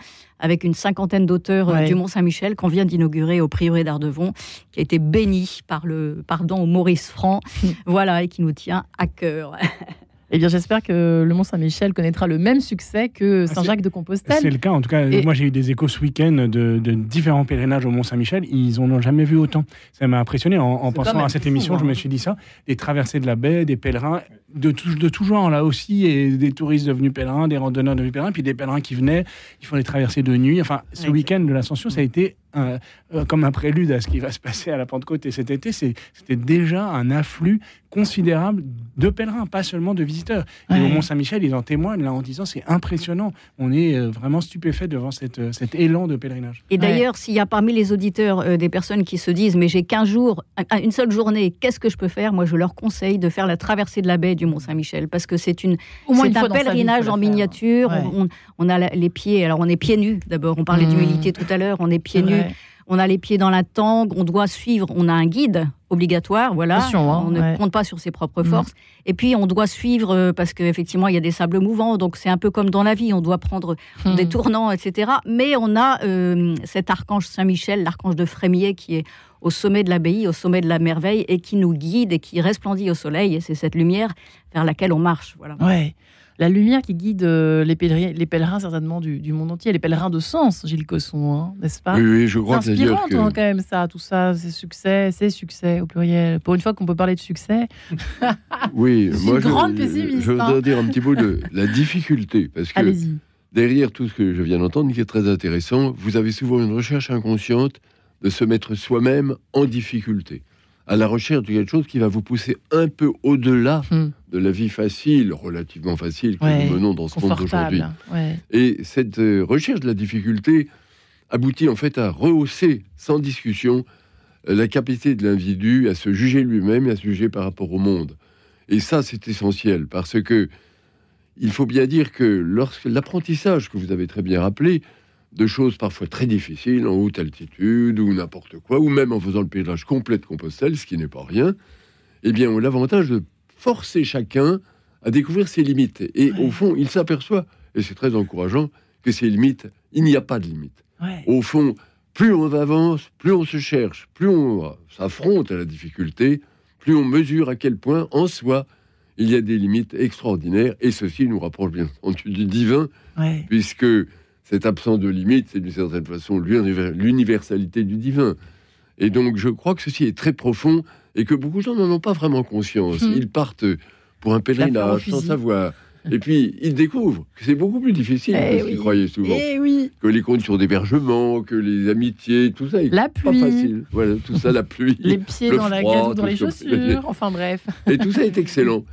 avec une cinquantaine d'auteurs euh, du Mont Saint-Michel qu'on vient d'inaugurer au prieuré d'Ardevon, qui a été béni par le pardon Maurice Franc, voilà, et qui nous tient à cœur. Eh bien, j'espère que le Mont-Saint-Michel connaîtra le même succès que ah, Saint-Jacques de Compostelle. C'est le cas. En tout cas, moi, j'ai eu des échos ce week-end de, différents pèlerinages au Mont-Saint-Michel. Ils n'en ont jamais vu autant. Ça m'a impressionné. En, pensant à cette émission, je me suis dit ça. Des traversées de la baie, des pèlerins de tout, de tout genre, là aussi, et des touristes devenus pèlerins, des randonneurs devenus pèlerins, puis des pèlerins qui venaient, qui font des traversées de nuit. Enfin, ce week-end de l'Ascension, ça a été euh, comme un prélude à ce qui va se passer à la Pentecôte et cet été. C'était déjà un afflux considérable de pèlerins, pas seulement de visiteurs. Et au Mont-Saint-Michel, ils en témoignent là en disant c'est impressionnant. On est euh, vraiment stupéfait devant cette, euh, cet élan de pèlerinage. Et d'ailleurs, s'il y a parmi les auditeurs des personnes qui se disent mais j'ai qu'un jour, une seule journée, qu'est-ce que je peux faire? Moi, je leur conseille de faire la traversée de la baie du Mont-Saint-Michel parce que c'est une, c'est un pèlerinage en miniature. On, a les pieds, alors on est pieds nus d'abord. On parlait mmh. d'humilité tout à l'heure. On est pieds nus. On a les pieds dans la tangue, on doit suivre, on a un guide obligatoire, voilà. Hein, on ne compte pas sur ses propres mmh. forces. Et puis on doit suivre euh, parce qu'effectivement il y a des sables mouvants, donc c'est un peu comme dans la vie, on doit prendre mmh. des tournants, etc. Mais on a euh, cet archange Saint-Michel, l'archange de Frémier, qui est au sommet de l'abbaye, au sommet de la merveille, et qui nous guide et qui resplendit au soleil. Et c'est cette lumière vers laquelle on marche. Voilà. Ouais. La lumière qui guide euh, les, pèlerins, les pèlerins certainement du, monde entier, les pèlerins de sens, Gilles Cosson, hein, n'est-ce pas? Oui, oui, je crois c'est inspirant que... Quand même ça, tout ça, c'est succès, c'est succès au pluriel. Pour une fois qu'on peut parler de succès. oui, moi une grande pessimiste. Je, voudrais hein. dire un petit peu de la difficulté, parce que derrière tout ce que je viens d'entendre, qui est très intéressant, vous avez souvent une recherche inconsciente de se mettre soi-même en difficulté, à la recherche de quelque chose qui va vous pousser un peu au-delà hmm. de la vie facile, relativement facile, que nous menons dans ce monde d'aujourd'hui. Et cette euh, recherche de la difficulté aboutit en fait à rehausser, sans discussion, euh, la capacité de l'individu à se juger lui-même et à se juger par rapport au monde. Et ça, c'est essentiel, parce que il faut bien dire que lorsque l'apprentissage que vous avez très bien rappelé, de choses parfois très difficiles en haute altitude ou n'importe quoi, ou même en faisant le pèlerinage complet de Compostelle, ce qui n'est pas rien, eh bien, on a l'avantage de forcer chacun à découvrir ses limites. Et au fond, il s'aperçoit, et c'est très encourageant, que ces limites, il n'y a pas de limites. Au fond, plus on avance, plus on se cherche, plus on s'affronte à la difficulté, plus on mesure à quel point, en soi, il y a des limites extraordinaires. Et ceci nous rapproche bien entendu du divin, puisque cette absence de limite, c'est d'une certaine façon l'universalité du divin. Et donc, je crois que ceci est très profond et que beaucoup de gens n'en ont pas vraiment conscience. Hmm. Ils partent pour un pèlerinage sans savoir. Et puis, ils découvrent que c'est beaucoup plus difficile eh que ce qu'ils croyaient souvent. Eh oui. Que les conditions d'hébergement, que les amitiés, tout ça, la pluie. pas facile. Voilà, tout ça, la pluie. les pieds dans la gadoue, dans les chaussures, enfin bref. Et tout ça est excellent.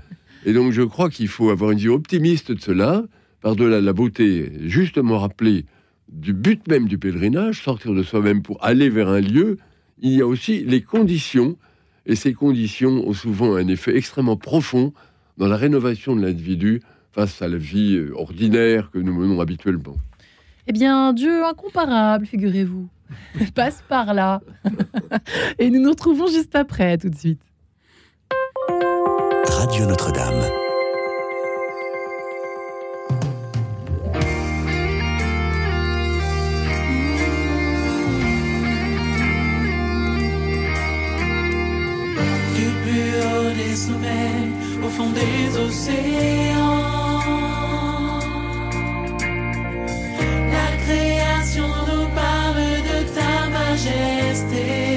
Et donc, je crois qu'il faut avoir une vision optimiste de cela par-delà la beauté, justement rappelée du but même du pèlerinage, sortir de soi-même pour aller vers un lieu, il y a aussi les conditions, et ces conditions ont souvent un effet extrêmement profond dans la rénovation de l'individu face à la vie euh, ordinaire que nous menons habituellement. Eh bien, Dieu incomparable, figurez-vous, passe par là. et nous nous retrouvons juste après, tout de suite. Radio Notre-Dame. au fond des océans. La création nous parle de ta majesté.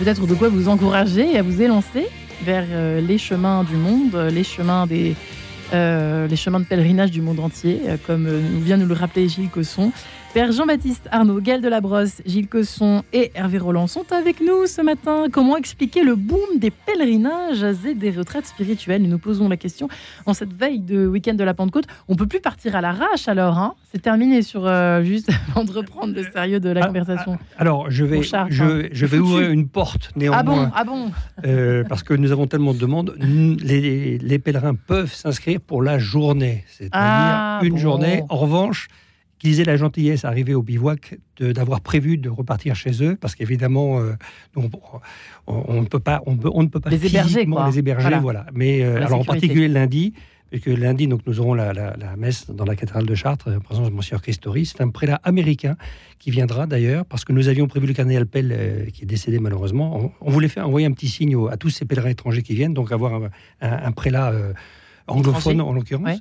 Peut-être de quoi vous encourager et à vous élancer vers euh, les chemins du monde, les chemins euh, les chemins de pèlerinage du monde entier, euh, comme vient nous le rappeler Gilles Cosson. Père Jean-Baptiste Arnaud, Gaël Delabrosse, Gilles Cosson et Hervé Roland sont avec nous ce matin. Comment expliquer le boom des pèlerinages et des retraites spirituelles? Nous nous posons la question en cette veille de week-end de la Pentecôte. On peut plus partir à l'arrache alors, hein? C'est terminé sur euh, juste avant de reprendre le sérieux de la ah, conversation. Ah, alors, je vais, je, hein. je, vais ouvrir une porte néanmoins. Ah bon, ah bon? Euh, Parce que nous avons tellement de demandes. Les, les pèlerins peuvent s'inscrire pour la journée, c'est-à-dire ah, une journée. En revanche, qu'ils aient la gentillesse arriver au bivouac d'avoir prévu de repartir chez eux, parce qu'évidemment, euh, on, ne peut pas, on, ne peut pas les héberger, les héberger, voilà. Mais euh, alors en particulier lundi, puisque lundi, donc nous aurons la, messe dans la cathédrale de Chartres en présence de Monsieur Christori. C'est un prélat américain qui viendra d'ailleurs, parce que nous avions prévu le cardinal Pell, euh, qui est décédé malheureusement. On, voulait faire envoyer un petit signe à tous ces pèlerins étrangers qui viennent, donc avoir un, prélat anglophone en l'occurrence.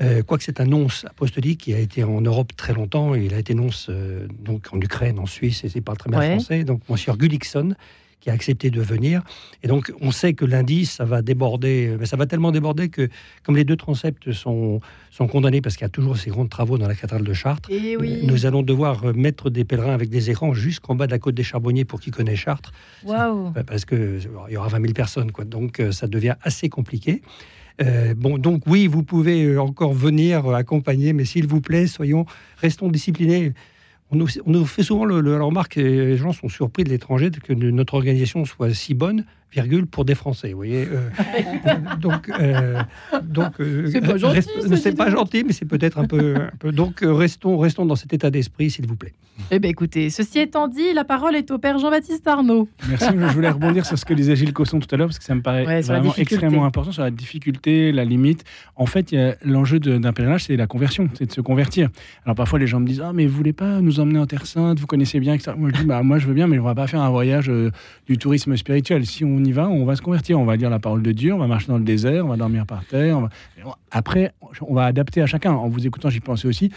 Euh, quoique c'est un nonce apostolique qui a été en Europe très longtemps, il a été nonce euh, donc en Ukraine, en Suisse, et c'est pas très bien français. Donc, Monsieur Gullickson, qui a accepté de venir. Et donc, on sait que lundi, ça va déborder, euh, mais ça va tellement déborder que, comme les deux transepts sont, sont condamnés parce qu'il y a toujours ces grands travaux dans la cathédrale de Chartres, eh nous allons devoir mettre des pèlerins avec des écrans jusqu'en bas de la côte des Charbonniers pour qui connaît Chartres. Parce que il y aura 20 000 personnes, quoi. Donc, ça devient assez compliqué. Euh, bon, donc oui, vous pouvez euh, encore venir accompagner, mais s'il vous plaît, soyons, restons disciplinés. on nous, fait souvent le, la remarque, et les gens sont surpris de l'étranger, que notre organisation soit si bonne, virgule, pour des Français. Vous voyez euh, Donc, euh, donc euh, c'est pas gentil. c'est pas gentil, mais c'est peut-être un peu, un peu. Donc, restons, restons dans cet état d'esprit, s'il vous plaît. Eh bien, écoutez, ceci étant dit, la parole est au père Jean-Baptiste Arnaud. Merci. je voulais rebondir sur ce que disait Gilles Cosson tout à l'heure, parce que ça me paraît vraiment extrêmement important sur la difficulté, la limite. En fait, l'enjeu d'un pèlerinage, c'est la conversion, c'est de se convertir. Alors, parfois, les gens me disent Ah, mais vous voulez pas nous emmener en Terre Sainte Vous connaissez bien, ça Moi, je dis bah, Moi, je veux bien, mais on va pas faire un voyage du tourisme spirituel. Si on y va, on va se convertir. On va dire la parole de Dieu, on va marcher dans le désert, on va dormir par terre. Après, on va adapter à chacun. En vous écoutant, j'y pensais aussi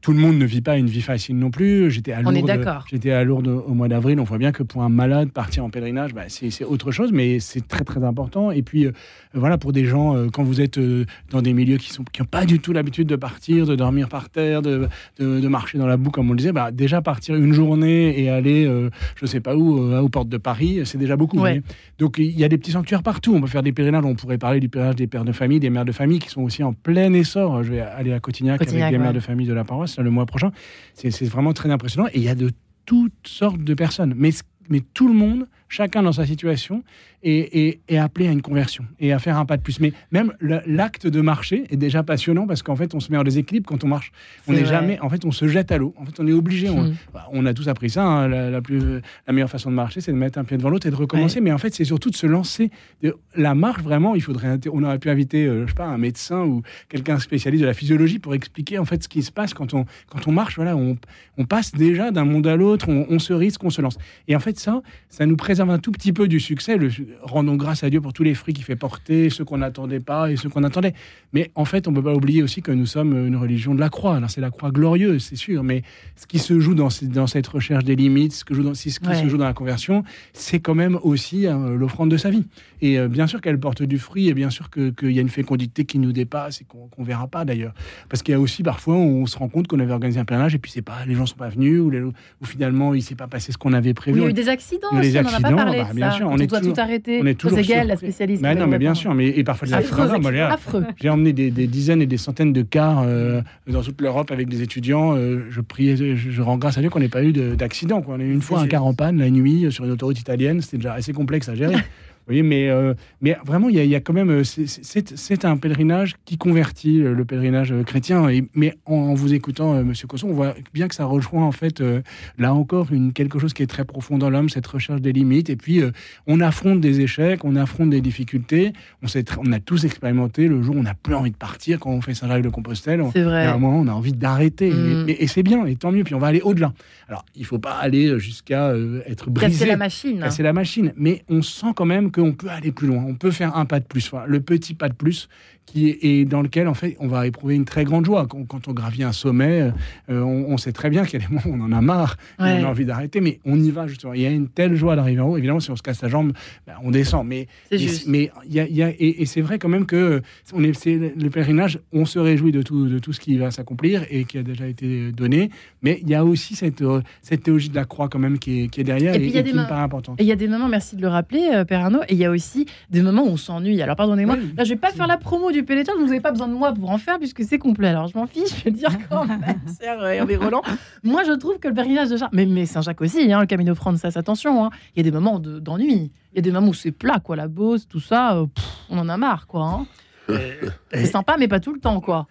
tout le monde ne vit pas une vie facile non plus. J'étais à Lourdes. J'étais à Lourdes au mois d'avril. On voit bien que pour un malade partir en pèlerinage, bah, c'est autre chose, mais c'est très très important. Et puis euh, voilà, pour des gens, euh, quand vous êtes euh, dans des milieux qui sont qui n'ont pas du tout l'habitude de partir, de dormir par terre, de, de, marcher dans la boue, comme on le disait, bah, déjà partir une journée et aller, je sais pas où, aux portes de Paris, c'est déjà beaucoup. Donc il y a des petits sanctuaires partout. On peut faire des pèlerinages. On pourrait parler du pèlerinage des pères de famille, des mères de famille qui sont aussi en plein essor. Je vais aller à Cotignac, avec les mères de famille de la paroisse le mois prochain. C'est vraiment très impressionnant. Et il y a de toutes sortes de personnes. Mais, mais tout le monde, chacun dans sa situation, et, appelé à une conversion et à faire un pas de plus. Mais même l'acte de marcher est déjà passionnant parce qu'en fait, on se met en déséquilibre quand on marche. On n'est jamais, en fait, on se jette à l'eau. En fait, on est obligé. On, hmm. bah, on, a tous appris ça. Hein, la, plus, la meilleure façon de marcher, c'est de mettre un pied devant l'autre et de recommencer. Mais en fait, c'est surtout de se lancer. La marche, vraiment, il faudrait. On aurait pu inviter, euh, je sais pas, un médecin ou quelqu'un spécialiste de la physiologie pour expliquer en fait ce qui se passe quand on quand on marche. Voilà, on, on passe déjà d'un monde à l'autre. On, se risque, on se lance. Et en fait, ça, ça nous préserve un tout petit peu du succès. Le, rendons grâce à Dieu pour tous les fruits qu'il fait porter, ceux qu'on n'attendait pas et ceux qu'on attendait. Mais en fait, on ne peut pas oublier aussi que nous sommes une religion de la croix. Alors c'est la croix glorieuse, c'est sûr, mais ce qui se joue dans, dans cette recherche des limites, ce, que joue dans, ce qui se joue dans la conversion, c'est quand même aussi hein, l'offrande de sa vie. Et euh, bien sûr qu'elle porte du fruit, et bien sûr qu'il y a une fécondité qui nous dépasse et qu'on ne verra pas d'ailleurs. Parce qu'il y a aussi parfois où on se rend compte qu'on avait organisé un pèlerinage et puis c'est pas, les gens sont pas venus ou, finalement il s'est pas passé ce qu'on avait prévu. il y a eu des accidents, on n'en a pas parlé. Bah, bien sûr, on, est doit tout arrêter. On est toujours la spécialiste. non, mais bien sûr, mais et parfois des affreux. J'ai emmené des, dizaines et des centaines de cars euh, dans toute l'Europe avec des étudiants. Euh, je priais, je, rends grâce à Dieu qu'on n'ait pas eu d'accident. On a eu une fois un car en panne la nuit sur une autoroute italienne. C'était déjà assez complexe à gérer. voyez, mais, euh, mais vraiment, il y, a quand même. Euh, c'est un pèlerinage qui convertit euh, le pèlerinage chrétien. Et, mais en, vous écoutant, Monsieur Cosson, on voit bien que ça rejoint, en fait, là encore, une, quelque chose qui est très profond dans l'homme, cette recherche des limites. Et puis, on affronte des échecs, on affronte des difficultés. On, sait, on a tous expérimenté le jour où on n'a plus envie de partir quand on fait Saint-Jacques de Compostelle. C'est vrai. À un moment, on a envie d'arrêter. Mm. Et, c'est bien, et tant mieux. Puis on va aller au-delà. Alors, il ne faut pas aller jusqu'à être brisé. Casser la machine. Casser la machine. Mais on sent quand même qu'on peut aller plus loin, on peut faire un pas de plus, le petit pas de plus qui est, dans lequel en fait on va éprouver une très grande joie quand, on gravit un sommet. Euh, on, sait très bien qu'il y a des moments où on en a marre, on a envie d'arrêter, mais on y va justement. Il y a une telle joie d'arriver en haut. Évidemment, si on se casse la jambe, ben, on descend. Mais mais il y a, et, c'est vrai quand même que on est, le pèlerinage, on se réjouit de tout de tout ce qui va s'accomplir et qui a déjà été donné. Mais il y a aussi cette cette théologie de la croix quand même qui est, derrière et, qui me paraît importante. Et il y a des moments, merci de le rappeler, euh, Père Arnaud. Et il y a aussi des moments où on s'ennuie. Alors pardonnez-moi, là je vais pas faire la promo du pénétrant, vous n'avez pas besoin de moi pour en faire puisque c'est complet. Alors je m'en fiche, je veux dire quand même, cher Hervé Roland. Moi je trouve que le pèlerinage de Charles, mais, mais Saint-Jacques aussi, hein, le Camino Frances, attention, hein. il y a des moments d'ennui. il y a des moments où c'est plat, quoi, la Beauce, tout ça, euh, on en a marre, quoi. Hein. C'est sympa, mais pas tout le temps, quoi.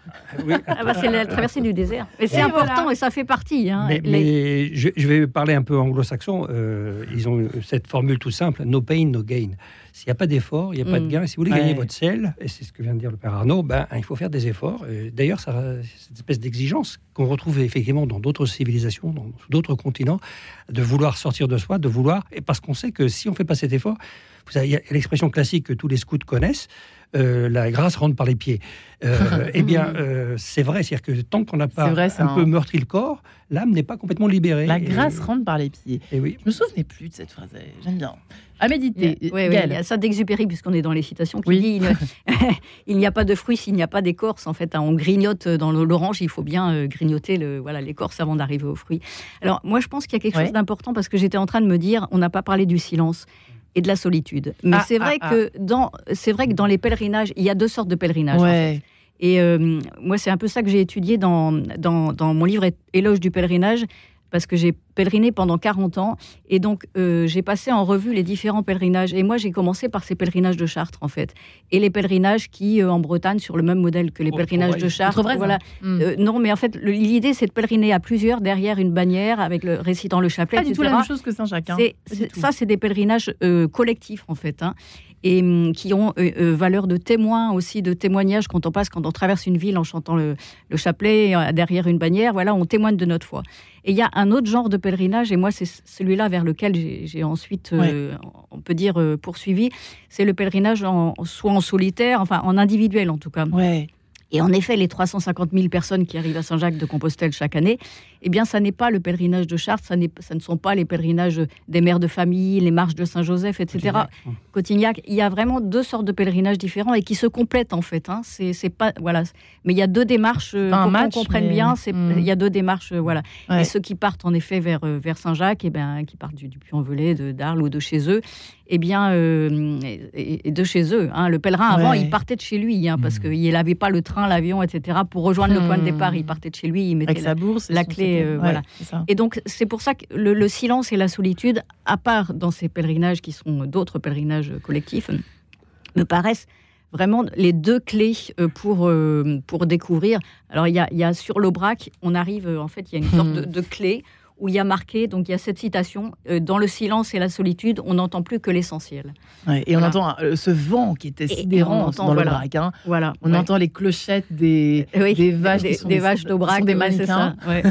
Ah bah, c'est la traversée du désert. Et c'est important et ça fait partie. Hein, mais, je, vais parler un peu anglo-saxon. Euh, ils ont cette formule tout simple no pain, no gain. S'il n'y a pas d'effort, il n'y a pas de mm. gain. si vous voulez gagner votre sel, et c'est ce que vient de dire le père Arnaud, ben, il faut faire des efforts. D'ailleurs, cette espèce d'exigence qu'on retrouve effectivement dans d'autres civilisations, dans d'autres continents, de vouloir sortir de soi, de vouloir, et parce qu'on sait que si on ne fait pas cet effort, vous avez, il y a l'expression classique que tous les scouts connaissent, euh, la grâce rentre par les pieds. Euh, eh bien, euh, c'est vrai, c'est-à-dire que tant qu'on n'a pas un peu hein. meurtri le corps, l'âme n'est pas complètement libérée. La grâce rentre par les pieds. Et oui. Je me souvenais plus de cette phrase. J'aime bien. À méditer. Il y a, ça d'Exupéry, puisqu'on est dans les citations, qui dit il n'y a pas de fruits s'il n'y a pas d'écorce. En fait, hein, on grignote dans l'orange, il faut bien grignoter le, voilà, l'écorce avant d'arriver aux fruits. Alors, moi, je pense qu'il y a quelque chose d'important parce que j'étais en train de me dire on n'a pas parlé du silence et de la solitude. Mais ah, c'est vrai ah, que ah. dans c'est vrai que dans les pèlerinages, il y a deux sortes de pèlerinages. Et euh, moi, c'est un peu ça que j'ai étudié dans, dans, dans, mon livre Éloge du pèlerinage. Parce que j'ai pèleriné pendant 40 ans. Et donc, euh, j'ai passé en revue les différents pèlerinages. Et moi, j'ai commencé par ces pèlerinages de Chartres, en fait. Et les pèlerinages qui, euh, en Bretagne, sur le même modèle que les pèlerinages de Chartres. voilà. Hmm. Euh, non, mais en fait, l'idée, c'est de pèleriner à plusieurs derrière une bannière, avec le récitant le chapelet, Pas du tout la même chose que Saint-Jacques. hein. Ça, c'est des pèlerinages euh, collectifs, en fait, hein, et hum, qui ont euh, euh, valeur de témoin aussi, de témoignage quand on passe, quand on traverse une ville en chantant le, le chapelet euh, derrière une bannière. Voilà, on témoigne de notre foi. Et il y a un autre genre de pèlerinage, et moi, c'est celui-là vers lequel j'ai ensuite, euh, on peut dire, euh, poursuivi. C'est le pèlerinage en, soit en solitaire, enfin en individuel en tout cas. Ouais. Et en effet, les 350 000 personnes qui arrivent à Saint-Jacques de Compostelle chaque année, eh bien, ça n'est pas le pèlerinage de Chartres, ça, n'est- ça ne sont pas les pèlerinages des mères de famille, les marches de Saint-Joseph, etc. Cotignac, il y a vraiment deux sortes de pèlerinages différents et qui se complètent en fait. Hein. C'est, c'est pas voilà, mais il y a deux démarches euh, pour qu'on comprenne mais- bien. C'est, Hmm. il y a deux démarches, euh, voilà. Ouais. Et ceux qui partent en effet vers euh, vers Saint-Jacques, et ben qui partent du, du Puy-en-Velay, de d'Arles ou de chez eux, eh bien, euh, et, et de chez eux. hein. Le pèlerin avant, Ouais. il partait de chez lui, hein, parce qu'il n'avait pas le train, l'avion, etc. Pour rejoindre le point de Hmm. départ, il partait de chez lui, il mettait Avec la, sa bourse. la clé, à- euh, Ouais, voilà. et donc, c'est pour ça que le, le silence et la solitude, à part dans ces pèlerinages qui sont d'autres pèlerinages collectifs, me paraissent vraiment les deux clés euh, pour, euh, pour découvrir. Alors, il y a, il y a sur l'Aubrac, on arrive, en fait, il y a une sorte de, de clé où il y a marqué, donc il y a cette citation, euh, dans le silence et la solitude, on n'entend plus que l'essentiel. Ouais, et on entend euh, ce vent qui était sidérant entend, dans voilà. braque. hein. Voilà. On ouais. entend les clochettes des, Oui, des vaches des, des vaches d'Aubrac, des mannequins. ouais.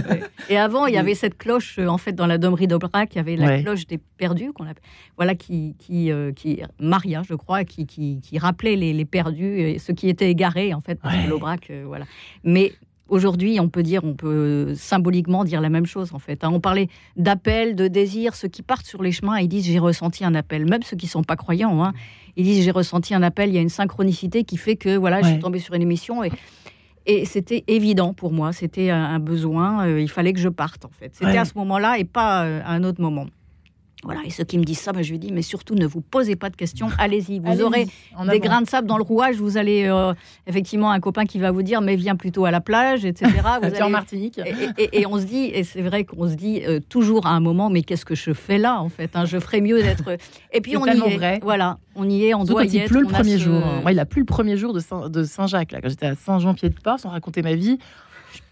Et avant, il y avait cette cloche, euh, en fait, dans la domerie d'Aubrac, il y avait la cloche des perdus, qu'on appelle, voilà, qui, qui, euh, qui, Maria, je crois, qui, qui, qui rappelait les, les perdus, et ceux qui étaient égarés, en fait, que l'Aubrac, euh, voilà. Mais aujourd'hui, on peut dire, on peut symboliquement dire la même chose, en fait. hein. On parlait d'appel, de désir, ceux qui partent sur les chemins, ils disent j'ai ressenti un appel, même ceux qui sont pas croyants, hein, ils disent j'ai ressenti un appel, il y a une synchronicité qui fait que, voilà, je suis tombée sur une émission et et c'était évident pour moi, c'était un, besoin, euh, il fallait que je parte en fait. C'était Ouais. à ce moment-là et pas euh, à un autre moment. Voilà, et ceux qui me disent ça, bah, je lui dis, mais surtout ne vous posez pas de questions, allez-y. Vous aurez des grains de sable dans le rouage, vous allez euh, effectivement un copain qui va vous dire, mais viens plutôt à la plage, etc. Vous T'es en allez- Martinique. et, et- et on se dit, et c'est vrai qu'on se dit euh, toujours à un moment, mais qu'est-ce que je fais là en fait hein, Je ferais mieux d'être. Et puis on y est. vrai. Voilà, on y est, on Surtout doit quand y il être. pleut le premier ce- jour. Moi, il a plu le premier jour de Saint- de Saint-Jacques, là, quand j'étais à Saint-Jean-Pied-de-Port, sans raconter ma vie.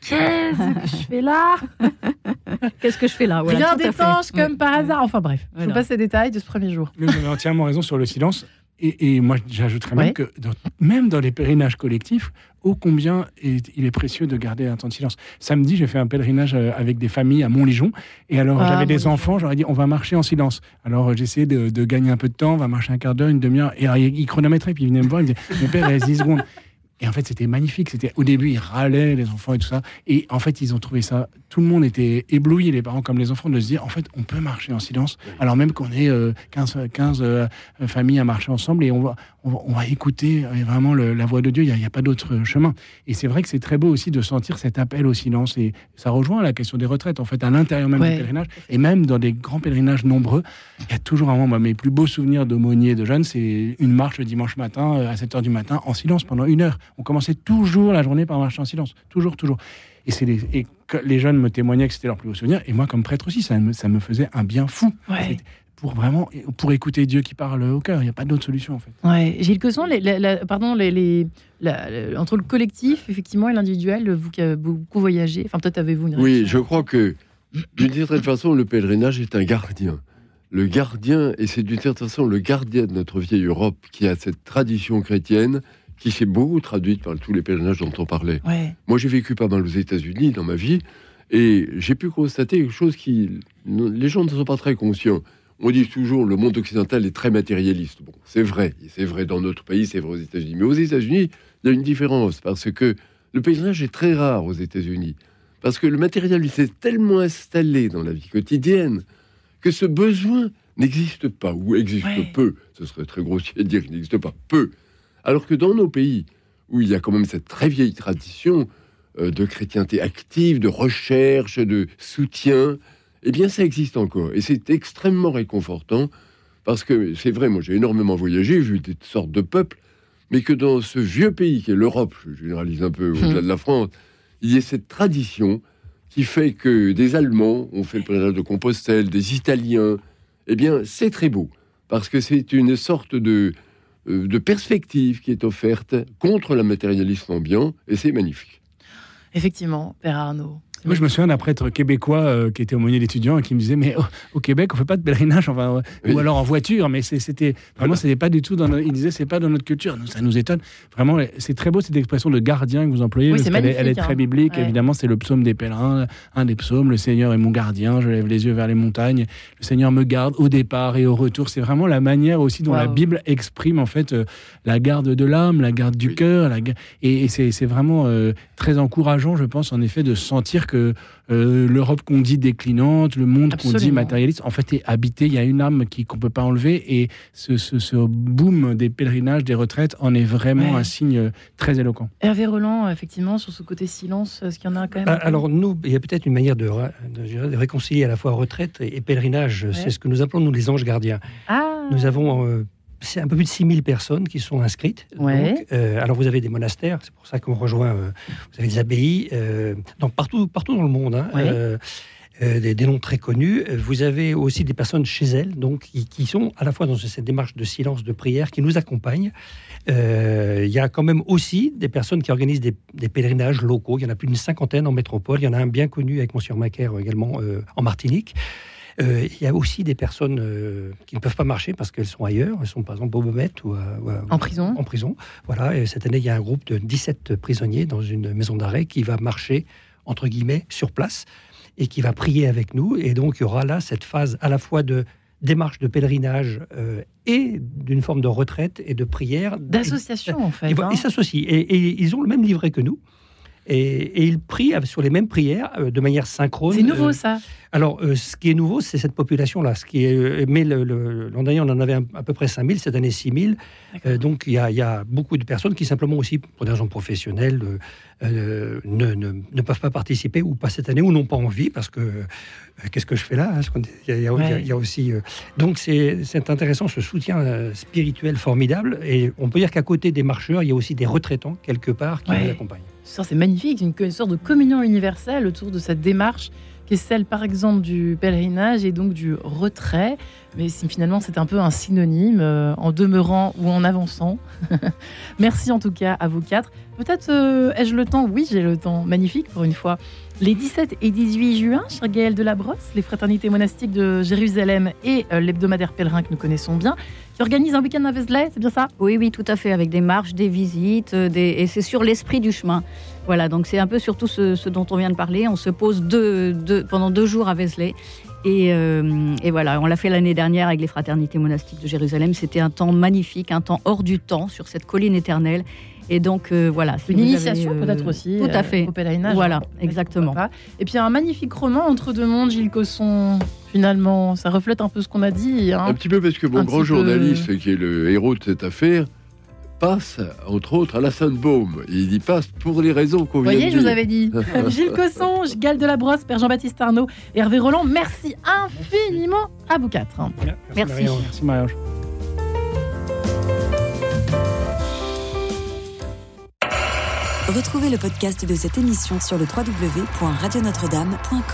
Qu'est-ce que je fais là? Qu'est-ce que je fais là? Voilà, Rien d'étanche comme Ouais. par hasard. Enfin bref, je Voilà. vous passe les détails de ce premier jour. Mais vous avez entièrement raison sur le silence. Et, et moi, j'ajouterais même que dans- même dans les pèlerinages collectifs, ô combien est- il est précieux de garder un temps de silence. Samedi, j'ai fait un pèlerinage euh, avec des familles à Montligeon. Et alors, Ah, j'avais des enfants, j'aurais dit, on va marcher en silence. Alors, euh, j'ai essayé de, de gagner un peu de temps, on va marcher un quart d'heure, une demi-heure. Et alors, il, il chronométrait, puis il venait me voir, il me disait, mon père, il reste 10 secondes. Et en fait, c'était magnifique. C'était au début, ils râlaient les enfants et tout ça. Et en fait, ils ont trouvé ça. Tout le monde était ébloui, les parents comme les enfants, de se dire en fait, on peut marcher en silence. Alors même qu'on est euh, 15, 15 euh, familles à marcher ensemble et on va, on va, écouter euh, vraiment le- la voix de Dieu. Il n'y a, pas d'autre chemin. Et c'est vrai que c'est très beau aussi de sentir cet appel au silence. Et ça rejoint la question des retraites, en fait, à l'intérieur même Ouais. du pèlerinage. Et même dans des grands pèlerinages nombreux, il y a toujours un moment. Mes plus beaux souvenirs d'aumônier de jeunes, c'est une marche le dimanche matin euh, à 7 h du matin en silence pendant une heure. On commençait toujours la journée par marcher en silence. Toujours, toujours. Et, c'est les, et que les jeunes me témoignaient que c'était leur plus beau souvenir. Et moi, comme prêtre aussi, ça me, ça me faisait un bien fou. Ouais. Pour vraiment, pour écouter Dieu qui parle au cœur. Il n'y a pas d'autre solution, en fait. Ouais, Gilles Cosson, les, la- la- pardon, les, les- la- la- entre le collectif, effectivement, et l'individuel, vous qui avez beaucoup voyagé, enfin peut-être avez-vous une Oui, je crois que d'une certaine façon, le pèlerinage est un gardien. Le gardien, et c'est d'une certaine façon le gardien de notre vieille Europe qui a cette tradition chrétienne qui s'est beaucoup traduite par tous les pèlerinages dont on parlait. Ouais. Moi, j'ai vécu pas mal aux États-Unis dans ma vie et j'ai pu constater quelque chose qui. Les gens ne sont pas très conscients. On dit toujours le monde occidental est très matérialiste. Bon, c'est vrai, c'est vrai dans notre pays, c'est vrai aux États-Unis. Mais aux États-Unis, il y a une différence parce que le pèlerinage est très rare aux États-Unis. Parce que le matériel s'est tellement installé dans la vie quotidienne que ce besoin n'existe pas, ou existe Ouais. peu. Ce serait très grossier de dire qu'il n'existe pas peu. Alors que dans nos pays, où il y a quand même cette très vieille tradition euh, de chrétienté active, de recherche, de soutien, eh bien ça existe encore. Et c'est extrêmement réconfortant, parce que c'est vrai, moi j'ai énormément voyagé, vu des sortes de peuples, mais que dans ce vieux pays qui est l'Europe, je généralise un peu au-delà de la France, il y ait cette tradition qui fait que des Allemands ont fait le pèlerinage de Compostelle, des Italiens, eh bien, c'est très beau, parce que c'est une sorte de, euh, de perspective qui est offerte contre le matérialisme ambiant, et c'est magnifique. Effectivement, Père Arnaud. Moi, je me souviens d'un prêtre québécois euh, qui était aumônier d'étudiants et qui me disait Mais au Québec, on fait pas de pèlerinage, enfin, ou alors en voiture, mais c'était vraiment, c'était pas du tout dans. il disait C'est pas dans notre culture. ça nous étonne. Vraiment, c'est très beau cette expression de gardien que vous employez. Oui, elle, est, elle, est très hein. biblique. Évidemment, c'est le psaume des pèlerins, un des psaumes Le Seigneur est mon gardien, je lève les yeux vers les montagnes. Le Seigneur me garde au départ et au retour. C'est vraiment la manière aussi dont la Bible exprime en fait euh, la garde de l'âme, la garde du cœur. La... Et, et c'est vraiment euh, très encourageant, je pense, en effet, de sentir que euh, l'Europe qu'on dit déclinante, le monde qu'on dit matérialiste, en fait, est habité. Il y a une âme qu'on ne peut pas enlever. Et ce, ce, boom des pèlerinages, des retraites, en est vraiment un signe très éloquent. Hervé Roland, effectivement, sur ce côté silence, est-ce qu'il y en a quand même bah, Alors, nous, il y a peut-être une manière de, de, réconcilier à la fois retraite et, pèlerinage. C'est ce que nous appelons, nous, les anges gardiens. Ah. Nous avons euh, c'est un peu plus de 6000 personnes qui sont inscrites. Euh, alors vous avez des monastères, c'est pour ça qu'on rejoint, euh, vous avez des abbayes, euh, partout, partout dans le monde, hein, des, noms très connus. Vous avez aussi des personnes chez elles, donc qui, sont à la fois dans cette démarche de silence, de prière, qui nous accompagnent. Il y a quand même aussi des personnes qui organisent des, pèlerinages locaux. Il y en a plus d'une cinquantaine en métropole. Il y en a un bien connu avec Monsieur Macaire également en Martinique. Euh, il y a aussi des personnes euh, qui ne peuvent pas marcher parce qu'elles sont ailleurs. Elles sont par exemple au Beaumet ou, en prison. En prison. Voilà. Et cette année, il y a un groupe de 17 prisonniers dans une maison d'arrêt qui va marcher entre guillemets sur place et qui va prier avec nous. Et donc il y aura là cette phase à la fois de démarche de pèlerinage euh, et d'une forme de retraite et de prière. D'association, en fait. Ils hein. s'associent. Et, ils ont le même livret que nous. Et, et, ils prient sur les mêmes prières de manière synchrone. C'est nouveau, ça alors, euh, ce qui est nouveau, c'est cette population-là. Ce qui est, euh, mais l'an dernier, on en avait à peu près 5000, cette année 6000. Euh, donc, il y, a, beaucoup de personnes qui, simplement aussi, pour des raisons professionnelles, ne, ne, peuvent pas participer, ou pas cette année, ou n'ont pas envie, parce que qu'est-ce que je fais là hein, il, y a, aussi. donc, c'est intéressant, ce soutien spirituel formidable. Et on peut dire qu'à côté des marcheurs, il y a aussi des retraitants, quelque part, qui les accompagnent. C'est magnifique, une, une sorte de communion universelle autour de cette démarche qui est celle par exemple du pèlerinage et donc du retrait. Mais finalement c'est un peu un synonyme euh, en demeurant ou en avançant. Merci en tout cas à vous quatre. Peut-être euh, ai-je le temps? Oui, j'ai le temps. Magnifique pour une fois. Les 17 et 18 juin, cher Gaël de la Brosse, les fraternités monastiques de Jérusalem et euh, l'hebdomadaire pèlerin que nous connaissons bien, qui organisent un week-end à Vézelay, c'est bien ça? Oui, oui, tout à fait, avec des marches, des visites, des... et c'est sur l'esprit du chemin. Voilà, donc c'est un peu surtout ce, dont on vient de parler. On se pose pendant deux jours à Vézelay. Euh, et, voilà, on l'a fait l'année dernière avec les fraternités monastiques de Jérusalem. C'était un temps magnifique, un temps hors du temps sur cette colline éternelle. Et donc euh, voilà. Une initiation euh, peut-être aussi. Tout à fait. au pèlerinage. Voilà, exactement. Et puis un magnifique roman entre deux mondes, Gilles Cosson. Finalement, ça reflète un peu ce qu'on a dit. Hein. Un petit peu parce que mon grand journaliste, qui est le héros de cette affaire, passe, entre autres, à la Sainte-Baume. Il y passe pour les raisons qu'on vient de dire. Vous voyez, je vous avais dit. Gilles Cosson, Gale de la Brosse, Père Jean-Baptiste Arnaud et Hervé Roland, merci infiniment à vous quatre. Merci. Merci, Marie Retrouvez le podcast de cette émission sur le www.radionotre-dame.com.